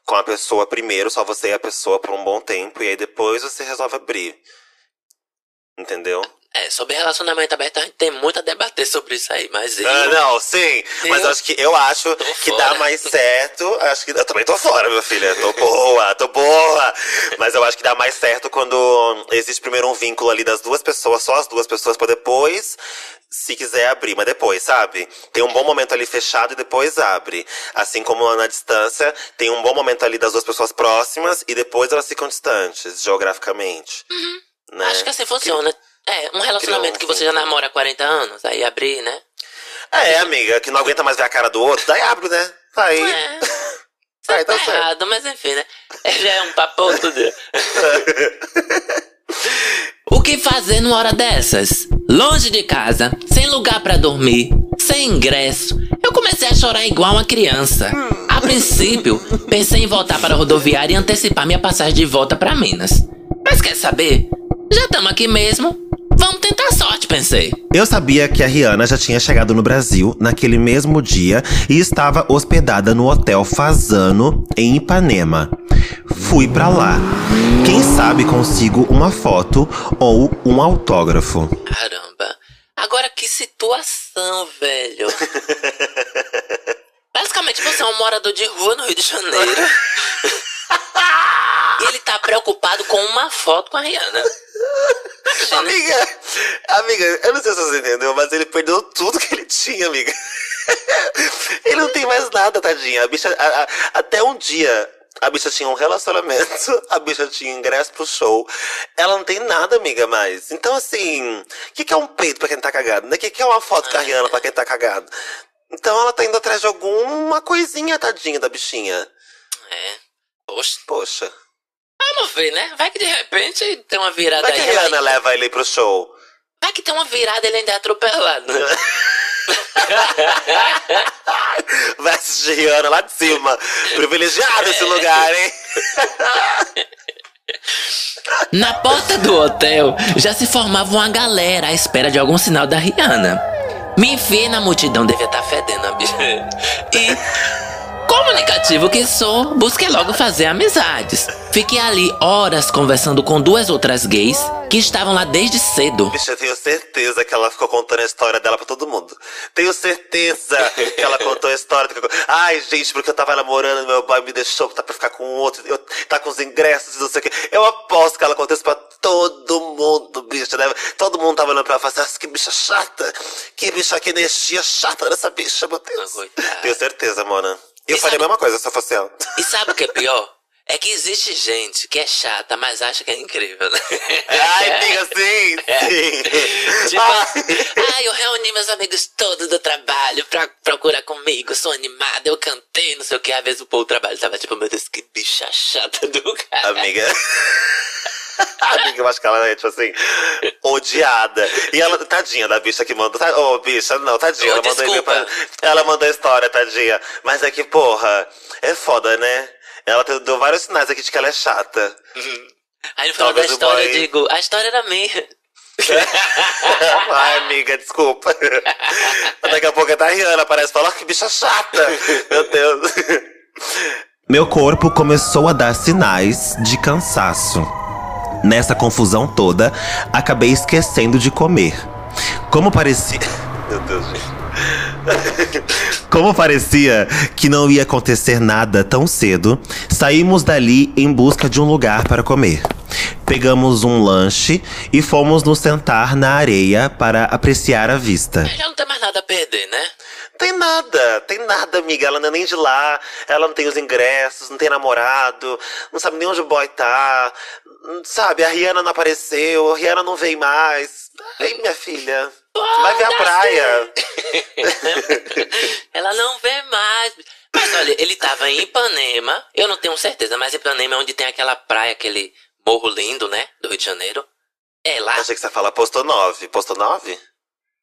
com a pessoa primeiro, só você e a pessoa por um bom tempo, e aí depois você resolve abrir. Entendeu? É, sobre relacionamento aberto, a gente tem muito a debater sobre isso aí, mas eu... Ah, não, sim. Mas eu acho que eu acho que fora. dá mais certo. Acho que eu também tô fora, minha filha. Tô boa, tô boa. Mas eu acho que dá mais certo quando existe primeiro um vínculo ali das duas pessoas, só as duas pessoas, pra depois, se quiser abrir, mas depois, sabe? Tem um bom momento ali fechado e depois abre. Assim como na distância, tem um bom momento ali das duas pessoas próximas e depois elas ficam distantes, geograficamente. Né? Acho que assim funciona. É, um relacionamento que você já namora há 40 anos, aí abrir, né? É, amiga, que não aguenta mais ver a cara do outro, daí abre, né? Aí. É. <laughs> Aí Tá tá certo. errado, mas enfim, né? É, Já é um papo tudo. <laughs> O que fazer numa hora dessas? Longe de casa, sem lugar pra dormir, sem ingresso. Eu comecei a chorar igual uma criança. A princípio, pensei em voltar para a rodoviária e antecipar minha passagem de volta pra Minas. Mas quer saber? Já estamos aqui mesmo. Vamos tentar a sorte, pensei. Eu sabia que a Rihanna já tinha chegado no Brasil naquele mesmo dia e estava hospedada no Hotel Fazano, em Ipanema. Fui pra lá. Quem sabe consigo uma foto ou um autógrafo. Caramba. Agora que situação, velho. <laughs> Basicamente você é um morador de rua no Rio de Janeiro. <laughs> e ele tá preocupado com uma foto com a Rihanna. <laughs> Amiga, amiga, eu não sei se você entendeu, mas ele perdeu tudo que ele tinha, amiga. <laughs> ele não tem mais nada, tadinha. A bicha, a- a- até um dia, a bicha tinha um relacionamento, <laughs> a bicha tinha ingresso pro show. Ela não tem nada, amiga, mais. Então, assim, o que, que é um peito pra quem tá cagado? né? O que, que é uma foto com a Rihanna pra quem tá cagado? Então ela tá indo atrás de alguma coisinha, tadinha da bichinha. É. Poxa. Poxa. Vamos ver, né? Vai que de repente tem uma virada Vai que aí. a Rihanna leva ele pro show. Vai que tem uma virada e ele ainda é atropelado. <laughs> Vai assistir Rihanna lá de cima. Privilegiado esse lugar, hein? <laughs> Na porta do hotel já se formava uma galera à espera de algum sinal da Rihanna. Me enfiei na multidão, devia estar fedendo a bicha. E, comunicativo que sou, busquei logo fazer amizades. Fiquei ali horas conversando com duas outras gays que estavam lá desde cedo. Bicha, eu tenho certeza que ela ficou contando a história dela pra todo mundo. Tenho certeza que ela contou a história. Ai, gente, porque eu tava namorando, meu boy me deixou tá pra ficar com outro, eu, tá com os ingressos e não sei o quê. Eu aposto que ela contou isso pra todo mundo, bicha. Né? Todo mundo tava olhando pra ela e falando assim, "Nossa, que bicha chata. Que bicha, que energia chata dessa bicha, meu Deus. Tenho certeza, Mona. Eu E faria sabe- a mesma coisa se eu fosse ela. E sabe o que é pior? É que existe gente que é chata, mas acha que é incrível, né? Ai, amiga, sim, <laughs> sim. Tipo, Ai. ah, eu reuni meus amigos todos do trabalho pra procurar comigo, sou animada, eu cantei, não sei o que. Às vezes o povo do trabalho tava tipo, meu Deus, que bicha chata do cara. Amiga. <laughs> <laughs> Amiga, eu acho que ela é, tipo assim, odiada. E ela, tadinha da bicha que mandou. Tá, Ô, bicha, não, tadinha. Ela mandou desculpa. pra- Ela mandou a história, tadinha. Mas é que, porra, é foda, né? Ela deu vários sinais aqui de que ela é chata. Aí no final da história eu boy- digo, a história era minha. <laughs> Ai, amiga, desculpa. Daqui a pouco é da Rihanna, parece. Fala, "Ó, que bicha chata. Meu Deus. Meu corpo começou a dar sinais de cansaço. Nessa confusão toda, acabei esquecendo de comer. Como parecia. Meu Deus, gente. <laughs> Como parecia que não ia acontecer nada tão cedo, saímos dali em busca de um lugar para comer. Pegamos um lanche e fomos nos sentar na areia para apreciar a vista. Já não tem mais nada a perder, né? Tem nada, tem nada, amiga. Ela não é nem de lá, ela não tem os ingressos, não tem namorado, não sabe nem onde o boy tá. Sabe, a Rihanna não apareceu, a Rihanna não veio mais. Ai, minha filha, vai ver a praia. <laughs> <laughs> Ela não vê mais. Mas olha, ele tava em Ipanema, eu não tenho certeza, mas Ipanema é onde tem aquela praia, aquele morro lindo, né? Do Rio de Janeiro. É lá. Achei que você ia falar posto 9. Posto 9?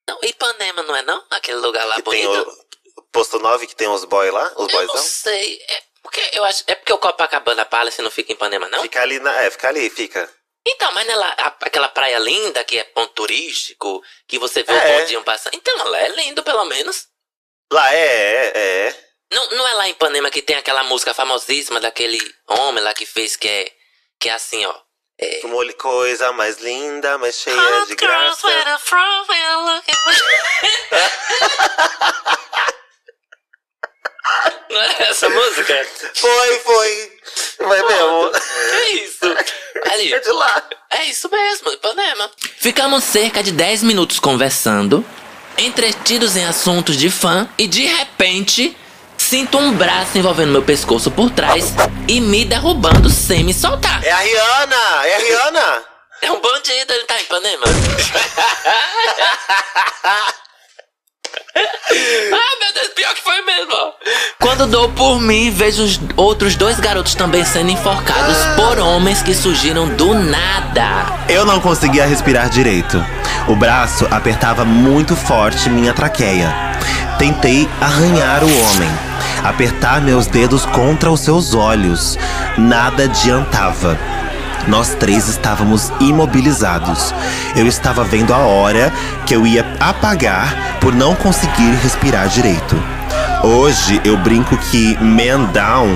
Não, Ipanema não é não? Aquele lugar lá Que tem bonito. o. Posto 9 que tem os boy lá? Os Eu não boyzão? sei. É porque eu acho. É porque o Copacabana Palace não fica em Ipanema, não? Fica ali na. É, fica ali, fica. Então, mas não é aquela praia linda que é ponto turístico, que você vê É. o bondinho passando. Então, lá é lindo, pelo menos. Lá é, é, é. Não, não é lá em Ipanema que tem aquela música famosíssima daquele homem lá que fez que é, que é assim, ó. É, Uma coisa mais linda, mais cheia de graça. <laughs> Não era essa música? Foi, foi. Vai mesmo. É isso. Ali. É de lá. É isso mesmo, Ipanema. Ficamos cerca de 10 minutos conversando, entretidos em assuntos de fã, e de repente sinto um braço envolvendo meu pescoço por trás e me derrubando sem me soltar. É a Rihanna! É a Rihanna! É um bandido, ele tá em Ipanema. <laughs> ah, meu Deus, pior que foi mesmo. Quando dou por mim, vejo os outros dois garotos também sendo enforcados por homens que surgiram do nada. Eu não conseguia respirar direito. O braço apertava muito forte minha traqueia. Tentei arranhar o homem, apertar meus dedos contra os seus olhos. Nada adiantava. Nós três estávamos imobilizados. Eu estava vendo a hora que eu ia apagar por não conseguir respirar direito. Hoje eu brinco que Man Down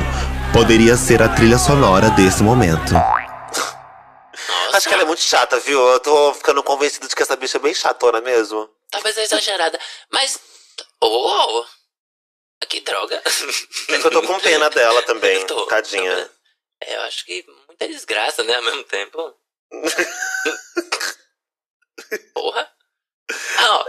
poderia ser a trilha sonora desse momento. Acho que ela é muito chata, viu? Eu tô ficando convencido de que essa bicha é bem chatona mesmo. Talvez é exagerada, mas. Oh! Que droga! É que eu tô com pena dela também, <laughs> Eu tô, tadinha. também. É, eu acho que muita desgraça, né? Ao mesmo tempo. Porra. Ah, ó,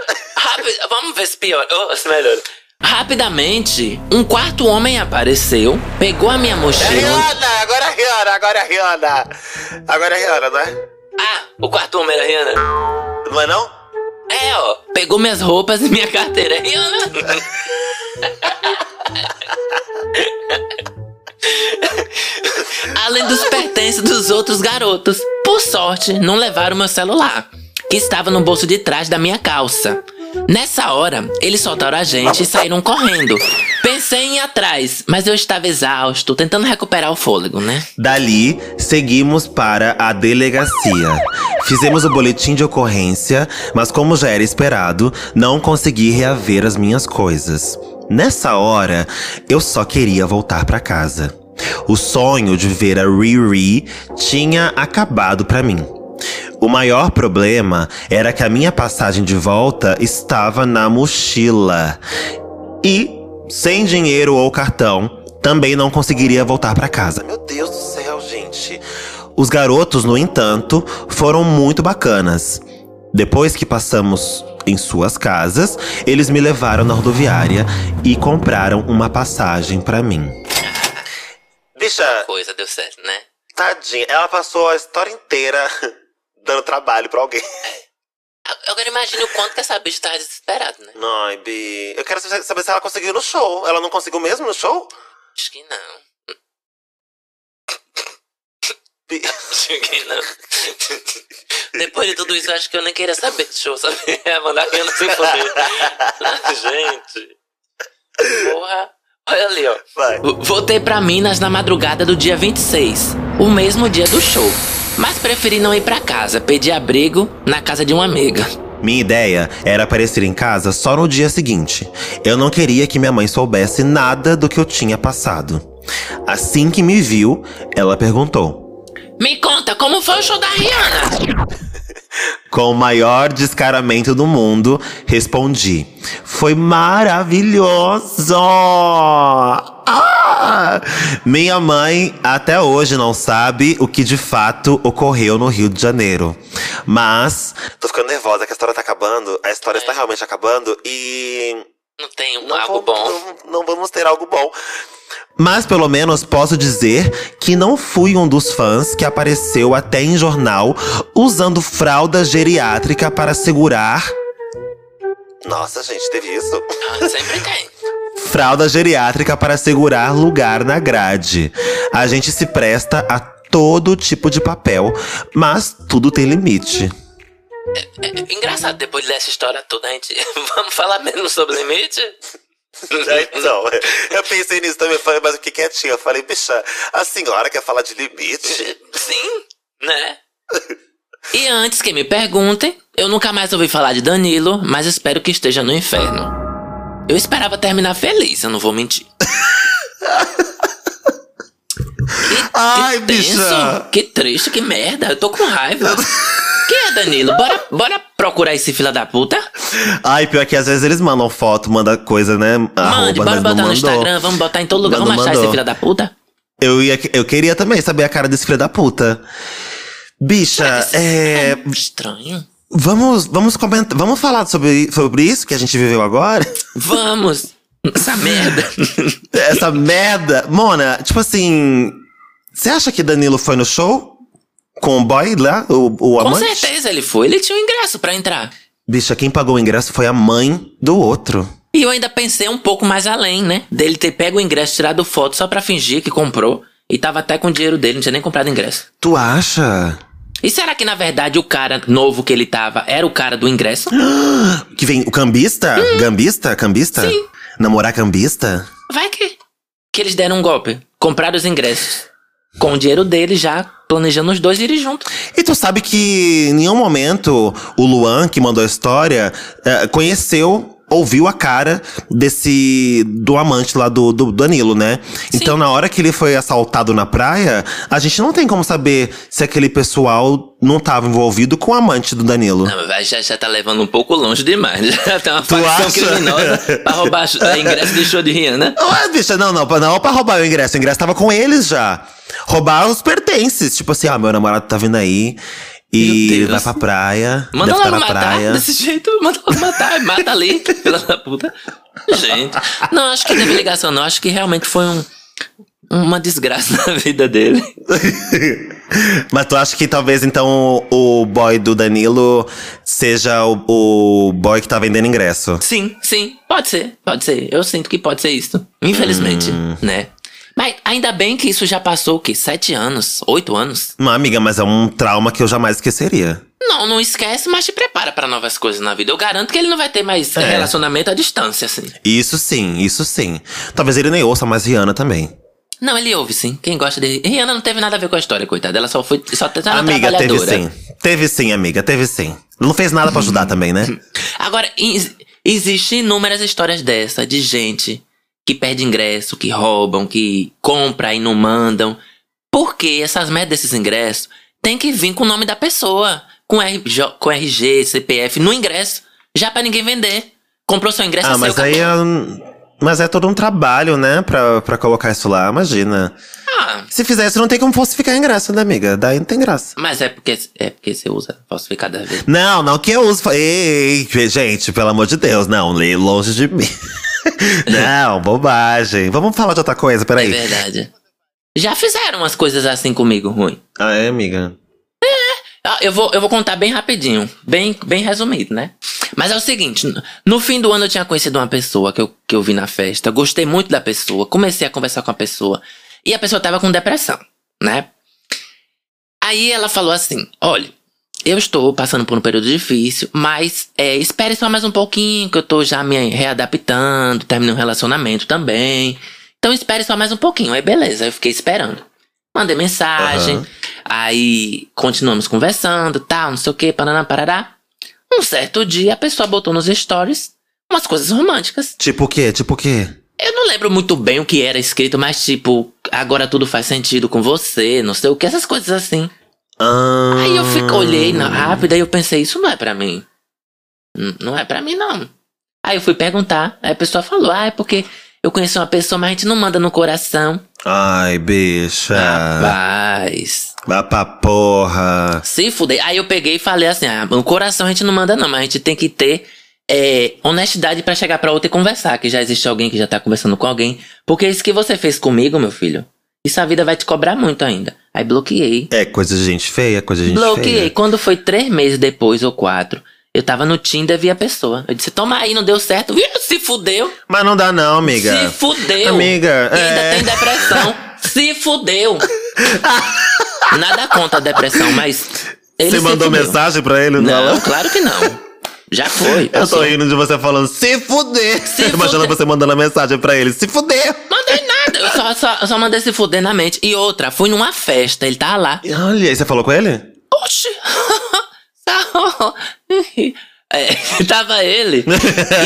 vamos ver se pior. Oh, se melhora. Rapidamente, um quarto homem apareceu, pegou a minha É mochila. Rihanna! Agora é Rihanna, agora é a Rihanna! Agora é Rihanna, não é? Ah, o quarto homem era Rihanna. Não é não? É, ó, pegou minhas roupas e minha carteira. É Rihanna. <laughs> <laughs> Além dos pertences dos outros garotos. Por sorte, não levaram meu celular, que estava no bolso de trás da minha calça. Nessa hora, eles soltaram a gente e saíram correndo. Pensei em ir atrás, mas eu estava exausto, tentando recuperar o fôlego, né? Dali, seguimos para a delegacia. Fizemos o boletim de ocorrência, mas como já era esperado, não consegui reaver as minhas coisas. Nessa hora, eu só queria voltar para casa. O sonho de ver a Riri tinha acabado para mim. O maior problema era que a minha passagem de volta estava na mochila. E, sem dinheiro ou cartão, também não conseguiria voltar para casa. Meu Deus do céu, gente. Os garotos, no entanto, foram muito bacanas. Depois que passamos em suas casas, eles me levaram na rodoviária e compraram uma passagem para mim. Bicha, Coisa deu certo, né? tadinha, ela passou a história inteira <laughs> dando trabalho pra alguém. Agora imagine o quanto que essa bicha tava desesperada, né? Ai, Bi. Eu quero saber se ela conseguiu no show. Ela não conseguiu mesmo no show? Acho que não. Bi. Acho que não. Depois de tudo isso, eu acho que eu nem queria saber de show, sabe? <laughs> É mandar a não se foder. <laughs> Gente. Porra. Olha ali, ó. Vai. Voltei pra Minas na madrugada do dia 26, o mesmo dia do show. Mas preferi não ir pra casa, pedi abrigo na casa de uma amiga. Minha ideia era aparecer em casa só no dia seguinte. Eu não queria que minha mãe soubesse nada do que eu tinha passado. Assim que me viu, ela perguntou. Me conta, como foi o show da Rihanna? Com o maior descaramento do mundo, respondi: Foi maravilhoso! Ah! Minha mãe até hoje não sabe o que de fato ocorreu no Rio de Janeiro. Mas. Tô ficando nervosa que a história tá acabando. A história está realmente acabando e. Não tem um Não algo bom. Não, não vamos ter algo bom. Mas pelo menos posso dizer que não fui um dos fãs que apareceu até em jornal usando fralda geriátrica para segurar. Nossa, gente, teve isso? Ah, sempre tem. <laughs> Fralda geriátrica para segurar lugar na grade. A gente se presta a todo tipo de papel, mas tudo tem limite. É engraçado, depois dessa história toda, a gente. <laughs> Vamos falar mesmo sobre limite? <laughs> Então, eu pensei nisso também, falei, mas o que quietinho? Eu falei, bicha, a senhora quer falar de limite? <laughs> Sim, né? E antes que me perguntem, eu nunca mais ouvi falar de Danilo, mas espero que esteja no inferno. Eu esperava terminar feliz, eu não vou mentir. <laughs> Que, Ai, que bicha. Que triste, que merda. Eu tô com raiva. Quem é Danilo? Bora, bora procurar esse fila da puta? Ai, pior que às vezes eles mandam foto, mandam coisa, né? Mande, Arroba, bora botar no. Instagram, vamos botar em todo lugar. Não vamos achar mandou. esse filho da puta? Eu, ia, eu queria também saber a cara desse filho da puta. Bicha, é. Estranho. Vamos, vamos comentar. Vamos falar sobre, sobre isso que a gente viveu agora? Vamos. Essa merda. <laughs> Essa merda. Mona, tipo assim. Você acha que Danilo foi no show? Com o boy lá? O, o Com amante? certeza ele foi. Ele tinha um ingresso pra entrar. Bicha, quem pagou o ingresso foi a mãe do outro. E eu ainda pensei um pouco mais além, né? Dele ter pego o ingresso, tirado foto só pra fingir que comprou. E tava até com o dinheiro dele, não tinha nem comprado ingresso. Tu acha? E será que na verdade o cara novo que ele tava era o cara do ingresso? <gasps> Que vem o cambista? Gambista? Cambista? Sim. Namorar cambista? Vai que. Que eles deram um golpe. Compraram os ingressos. Com o dinheiro dele já, planejando os dois irem juntos. E tu sabe que em nenhum momento o Luan, que mandou a história, eh, conheceu, ouviu a cara desse. do amante lá do, do Danilo, né? Então, na hora que ele foi assaltado na praia, a gente não tem como saber se aquele pessoal não tava envolvido com o amante do Danilo. Não, mas já, já tá levando um pouco longe demais. Já <laughs> tem uma Tu facção acha? criminosa pra roubar a ingresso do show de Rihanna. Ué, bicha, não, não, não pra roubar o ingresso. O ingresso tava com eles já. Roubar os pertences. Tipo assim, ah, meu namorado tá vindo aí. E vai pra praia. Manda deve na matar praia. desse jeito, manda logo matar, <laughs> mata ali, pela da puta. Gente, não, acho que teve ligação, não. Acho que realmente foi um, uma desgraça <laughs> na vida dele. <laughs> Mas tu acha que talvez então o boy do Danilo seja o, o boy que tá vendendo ingresso? Sim, sim, pode ser, pode ser. Eu sinto que pode ser isso. Infelizmente, Hum. né? Mas ainda bem que isso já passou, o quê? Sete anos? Oito anos? Uma amiga, mas é um trauma que eu jamais esqueceria. Não, não esquece, mas te prepara pra novas coisas na vida. Eu garanto que ele não vai ter mais É. relacionamento à distância, assim. Isso sim, isso sim. Talvez ele nem ouça mais Rihanna também. Não, ele ouve sim. Quem gosta de. Rihanna não teve nada a ver com a história, coitada. Ela só foi. Só tá uma amiga, teve sim. Teve sim, amiga, teve sim. Não fez nada pra ajudar também, né? <laughs> Agora, ex- existem inúmeras histórias dessa, de gente que perde ingresso, que roubam, que compra e não mandam. Porque essas merdas desses ingressos tem que vir com o nome da pessoa, com, RJ, com RG, CPF, no ingresso, já pra ninguém vender. Comprou seu ingresso, Ah, mas seu, aí acabou. É, mas é todo um trabalho, né? Pra, pra colocar isso lá, imagina. Ah, Se fizesse, não tem como falsificar ingresso, né, amiga? Daí não tem graça. mas é porque, é porque você usa falsificado às vezes. Não, não que eu uso. Ei, gente, pelo amor de Deus, não, lê longe de mim. <laughs> não, bobagem. Vamos falar de outra coisa, É peraí. verdade. Já fizeram umas coisas assim comigo, ruim. ah, é, amiga? Eu vou, eu vou contar bem rapidinho, bem, bem resumido, né? Mas é o seguinte, no- no fim do ano eu tinha conhecido uma pessoa que eu, que eu vi na festa, gostei muito da pessoa, comecei a conversar com a pessoa, e a pessoa tava com depressão, né? Aí ela falou assim, olha, eu estou passando por um período difícil, mas é, espere só mais um pouquinho, que eu tô já me readaptando, terminei um relacionamento também. Então espere só mais um pouquinho. Aí beleza, eu fiquei esperando. Mandei mensagem, Aham. aí continuamos conversando, tal, não sei o que, paraná, parará. Um certo dia a pessoa botou nos stories umas coisas românticas. Tipo o quê? Tipo o quê? Eu não lembro muito bem o que era escrito, mas tipo, agora tudo faz sentido com você, não sei o que, essas coisas assim. Ah, Aí eu fico, olhei na rápida e eu pensei, isso não é pra mim. N- Não é pra mim, não. Aí eu fui perguntar, aí a pessoa falou, ah, é porque eu conheci uma pessoa, mas a gente não manda no coração. Ai, bicha. Rapaz. Vá pra porra. Se fuder. Aí eu peguei e falei assim: ah, no coração a gente não manda, não, mas a gente tem que ter é, honestidade pra chegar pra outra e conversar. Que já existe alguém que já tá conversando com alguém. Porque isso que você fez comigo, meu filho, isso a vida vai te cobrar muito ainda. Aí bloqueei. É coisa de gente feia, coisa de gente bloqueei. feia. Quando foi três meses depois ou quatro, eu tava no Tinder e vi a pessoa. Eu disse: toma aí, não deu certo. Se fudeu. Mas não dá não, amiga. Se fudeu. Amiga, E ainda é. tem depressão. <laughs> Se fudeu. Nada contra a depressão, mas. Ele Você mandou fudeu. mensagem pra ele? Não, claro que não. Já foi. Eu passou. tô rindo de você falando, se fuder. Se <laughs> Imagina você mandando a mensagem pra ele, se fuder. Mandei nada. Eu só, só, eu só mandei se fuder na mente. E outra, fui numa festa, ele tava lá. Olha, aí você falou com ele? Oxi! <laughs> Só- <laughs> É, tava ele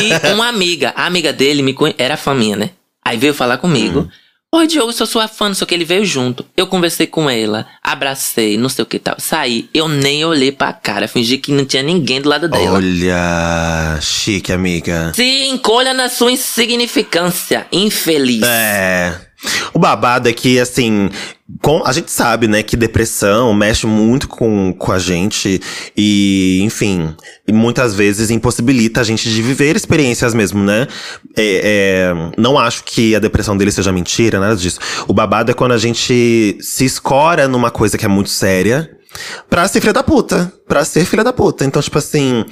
e uma amiga. A amiga dele me conhe... era fã minha, né? Aí veio falar comigo. Hum. Oi, Diogo, sou sua fã, não sei o que. Ele veio junto. Eu conversei com ela, abracei, não sei o que tal. Saí, eu nem olhei pra cara, fingi que não tinha ninguém do lado dela. Olha, chique, amiga. Se encolha na sua insignificância, infeliz. É. O babado é que, assim, com, a gente sabe, né, que depressão mexe muito com, com a gente e, enfim, muitas vezes impossibilita a gente de viver experiências mesmo, né? É, é, não acho que a depressão dele seja mentira, nada disso. O babado é quando a gente se escora numa coisa que é muito séria pra ser filha da puta. Pra ser filha da puta. Então, tipo assim.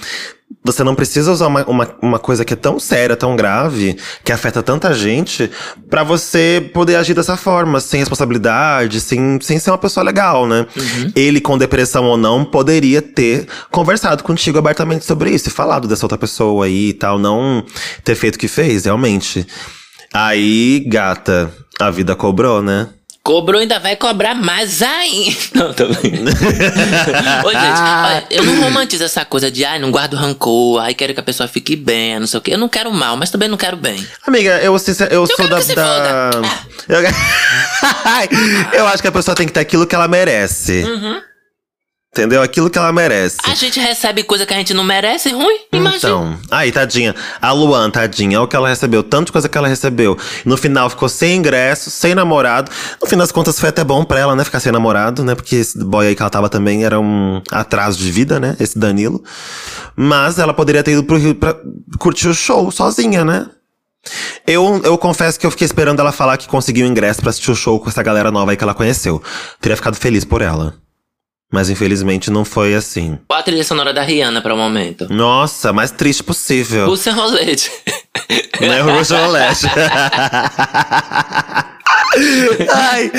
Você não precisa usar uma, uma, uma coisa que é tão séria, tão grave, que afeta tanta gente, pra você poder agir dessa forma, sem responsabilidade, sem, sem ser uma pessoa legal, né? Ele, com depressão ou não, poderia ter conversado contigo abertamente sobre isso, e falado dessa outra pessoa aí e tal, não ter feito o que fez, realmente. Aí, gata, a vida cobrou, né? Cobrou ainda vai cobrar mais ainda. <laughs> Não, tô brincando. <laughs> Ô, gente, olha, eu não romantizo essa coisa de, ai, não guardo rancor, ai, quero que a pessoa fique bem, não sei o quê. Eu não quero mal, mas também não quero bem. Amiga, eu, sincer- eu, sou quero da. da... foda. Eu... <laughs> eu acho que a pessoa tem que ter aquilo que ela merece. Uhum. Entendeu? Aquilo que ela merece. A gente recebe coisa que a gente não merece, ruim? Imagina. Então, aí, tadinha. A Luan, tadinha, olha o que ela recebeu. Tanta coisa que ela recebeu. No final ficou sem ingresso, sem namorado. No fim das contas, foi até bom pra ela, né? Ficar sem namorado, né? Porque esse boy aí que ela tava também era um atraso de vida, né? Esse Danilo. Mas ela poderia ter ido pro Rio pra curtir o show sozinha, né? Eu, eu confesso que eu fiquei esperando ela falar que conseguiu ingresso pra assistir o show com essa galera nova aí que ela conheceu. Teria ficado feliz por ela. Mas infelizmente não foi assim. Qual a trilha sonora da Rihanna para o momento? Nossa, mais triste possível. Russian Rolete. <laughs> Não é o Russian Roulette. <laughs> Ai,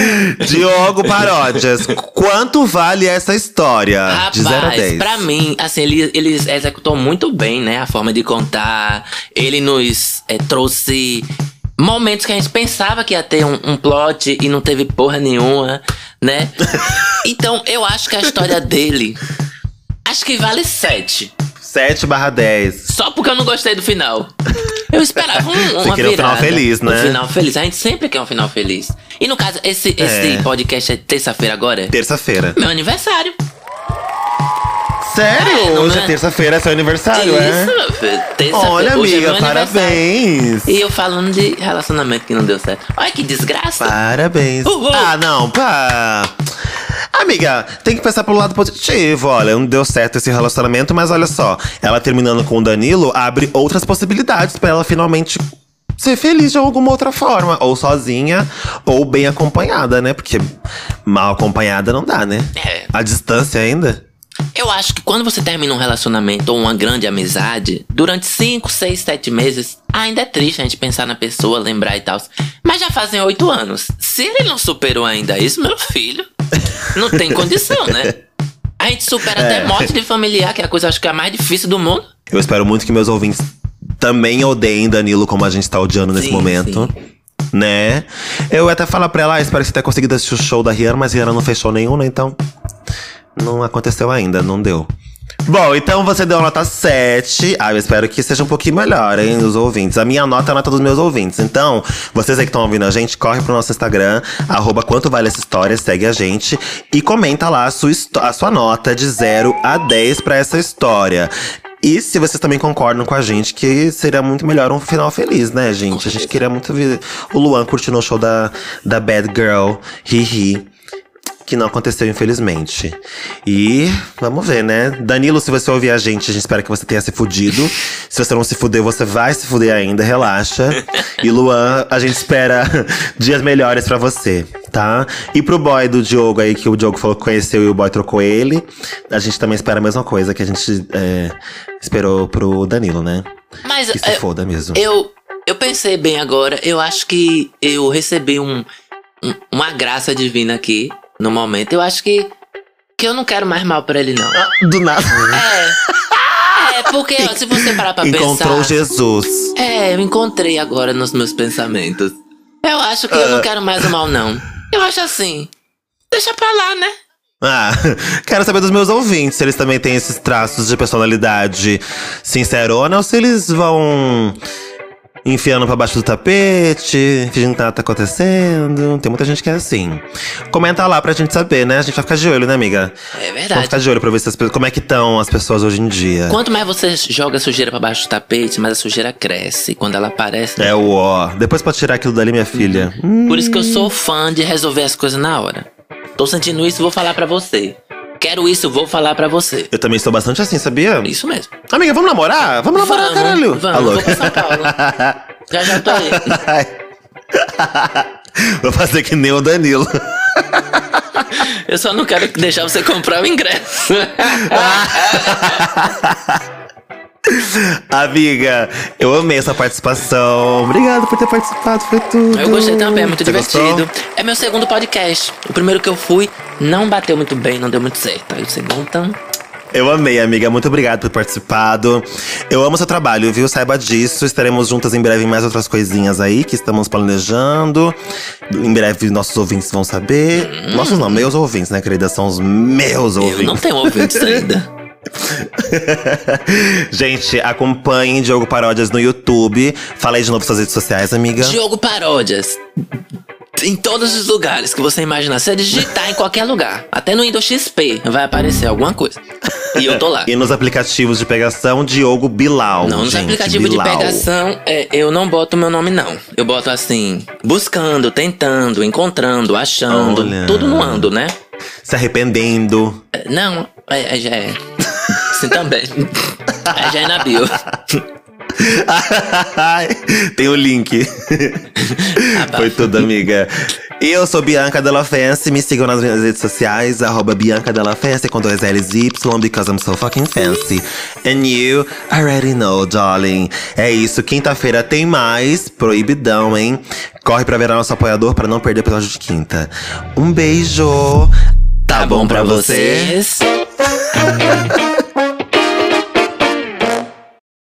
Diogo Paródias, quanto vale essa história? de 0 a Rapaz, 10. pra mim, assim, ele, ele executou muito bem, né? A forma de contar. Ele nos eh, trouxe momentos que a gente pensava que ia ter um, um plot e não teve porra nenhuma, né? <laughs> então, eu acho que a história dele. Acho que vale 7. 7 barra 10. Só porque eu não gostei do final. Eu esperava um, <laughs> Você uma queria um final virada. feliz, né? Um final feliz. A gente sempre quer um final feliz. E no caso, esse, esse É. podcast é terça-feira agora? Terça-feira. Meu aniversário. Sério? É, não hoje é? é terça-feira, é seu aniversário, é? Isso, filho. Terça-feira. Olha, é amiga, aniversário. parabéns. E eu falando de relacionamento que não deu certo. Olha que desgraça. Parabéns. Uhul. Ah, não, pá. Amiga, tem que pensar pelo lado positivo. Olha, não deu certo esse relacionamento, mas olha só. Ela terminando com o Danilo abre outras possibilidades pra ela finalmente ser feliz de alguma outra forma. Ou sozinha, ou bem acompanhada, né? Porque mal acompanhada não dá, né? É. A distância ainda. Eu acho que quando você termina um relacionamento ou uma grande amizade, durante 5, 6, 7 meses, ainda é triste a gente pensar na pessoa, lembrar e tal. Mas já fazem 8 anos. Se ele não superou ainda isso, meu filho, não tem <laughs> condição, né? A gente supera É. até morte de familiar, que é a coisa acho que é a mais difícil do mundo. Eu espero muito que meus ouvintes também odeiem Danilo como a gente tá odiando nesse Sim, momento. Né? Eu ia até falar pra ela, ah, espero que você tenha conseguido assistir o show da Rihanna, mas a Rihanna não fechou nenhum, né? Então. Não aconteceu ainda, não deu. Bom, então você deu a nota 7. Ah, eu espero que seja um pouquinho melhor, hein, os ouvintes. A minha nota é a nota dos meus ouvintes. Então, vocês aí que estão ouvindo a gente, corre pro nosso Instagram, arroba quanto vale essa história, segue a gente e comenta lá a sua, a sua nota de 0 a 10 pra essa história. E se vocês também concordam com a gente que seria muito melhor um final feliz, né, gente? A gente queria muito ver o Luan curtindo o show da, da Bad Girl, Hihi. Que não aconteceu, infelizmente. E vamos ver, né? Danilo, se você ouvir a gente, a gente espera que você tenha se fudido. Se você não se fudeu, você vai se fuder ainda, relaxa. E Luan, a gente espera <laughs> dias melhores pra você, tá? E pro boy do Diogo aí, que o Diogo falou que conheceu e o boy trocou ele, a gente também espera a mesma coisa que a gente é, esperou pro Danilo, né? Mas Que se é, foda mesmo. eu, eu pensei bem agora, eu acho que eu recebi um, um- uma graça divina aqui no momento. Eu acho que, que eu não quero mais mal pra ele, não. Ah, do nada. É. É, porque ó, se você parar pra Encontrou pensar. Jesus. É, eu encontrei agora nos meus pensamentos. Eu acho que eu Ah. não quero mais o mal, não. Eu acho assim. Deixa pra lá, né? Ah, <laughs> quero saber dos meus ouvintes se eles também têm esses traços de personalidade sincerona ou se eles vão enfiando pra baixo do tapete, fingindo que nada tá acontecendo. Tem muita gente que é assim. Comenta lá pra gente saber, né? A gente vai ficar de olho, né, amiga? É Vamos verdade. ficar de olho pra ver se as, como é que estão as pessoas hoje em dia. Quanto mais você joga a sujeira pra baixo do tapete, mais a sujeira cresce. Quando ela aparece. É o ó. Depois pode tirar aquilo dali, minha filha. Hum, Por isso que eu sou fã de resolver as coisas na hora. Tô sentindo isso, vou falar pra você. Quero isso, vou falar pra você. eu também sou bastante assim, sabia? Isso mesmo. Amiga, vamos namorar? Vamos namorar, Vamos, caralho. vamos, Alô? vou pra São Paulo. <laughs> Já já tô aí. <laughs> Vou fazer que nem o Danilo. Eu só não quero deixar você comprar o ingresso. <laughs> <laughs> Amiga, eu amei essa participação. Obrigado por ter participado, foi tudo. Eu gostei também, é muito Você divertido. gostou? É meu segundo podcast. O primeiro que eu fui não bateu muito bem, não deu muito certo. Aí o segundo, então. Eu amei, amiga. Muito obrigado por ter participado. Eu amo seu trabalho, viu? Saiba disso. Estaremos juntas em breve em mais outras coisinhas aí que estamos planejando. Em breve nossos ouvintes vão saber. Nossos não, meus ouvintes, né, querida? São os meus Eu ouvintes. não tenho ouvintes <laughs> ainda. <laughs> Gente, acompanhem Diogo Paródias no YouTube. Fala aí de novo suas redes sociais, amiga. Diogo Paródias. Em todos os lugares que você imaginar. Se você digitar em qualquer lugar, até no Windows XP, vai aparecer alguma coisa. E eu tô lá. E nos aplicativos de pegação, Diogo Bilal. Não, nos gente, aplicativos de pegação, é, eu não boto meu nome, não. Eu boto assim, buscando, tentando, encontrando, achando. Olha. Tudo no ando, né? Se arrependendo. Não, é, é, é. Sim, também. <laughs> É, já é na bio. Tem o link. Ah, Foi tudo, amiga. E eu sou Bianca Della Fancy. Me sigam nas minhas redes sociais, arroba Bianca Della Fancy com dois L's Y, because I'm so fucking fancy. And you already know, darling. É isso, quinta-feira tem mais. Proibidão, hein? Corre pra ver nosso apoiador pra não perder o episódio de quinta. Um beijo. Tá, bom pra vocês? vocês?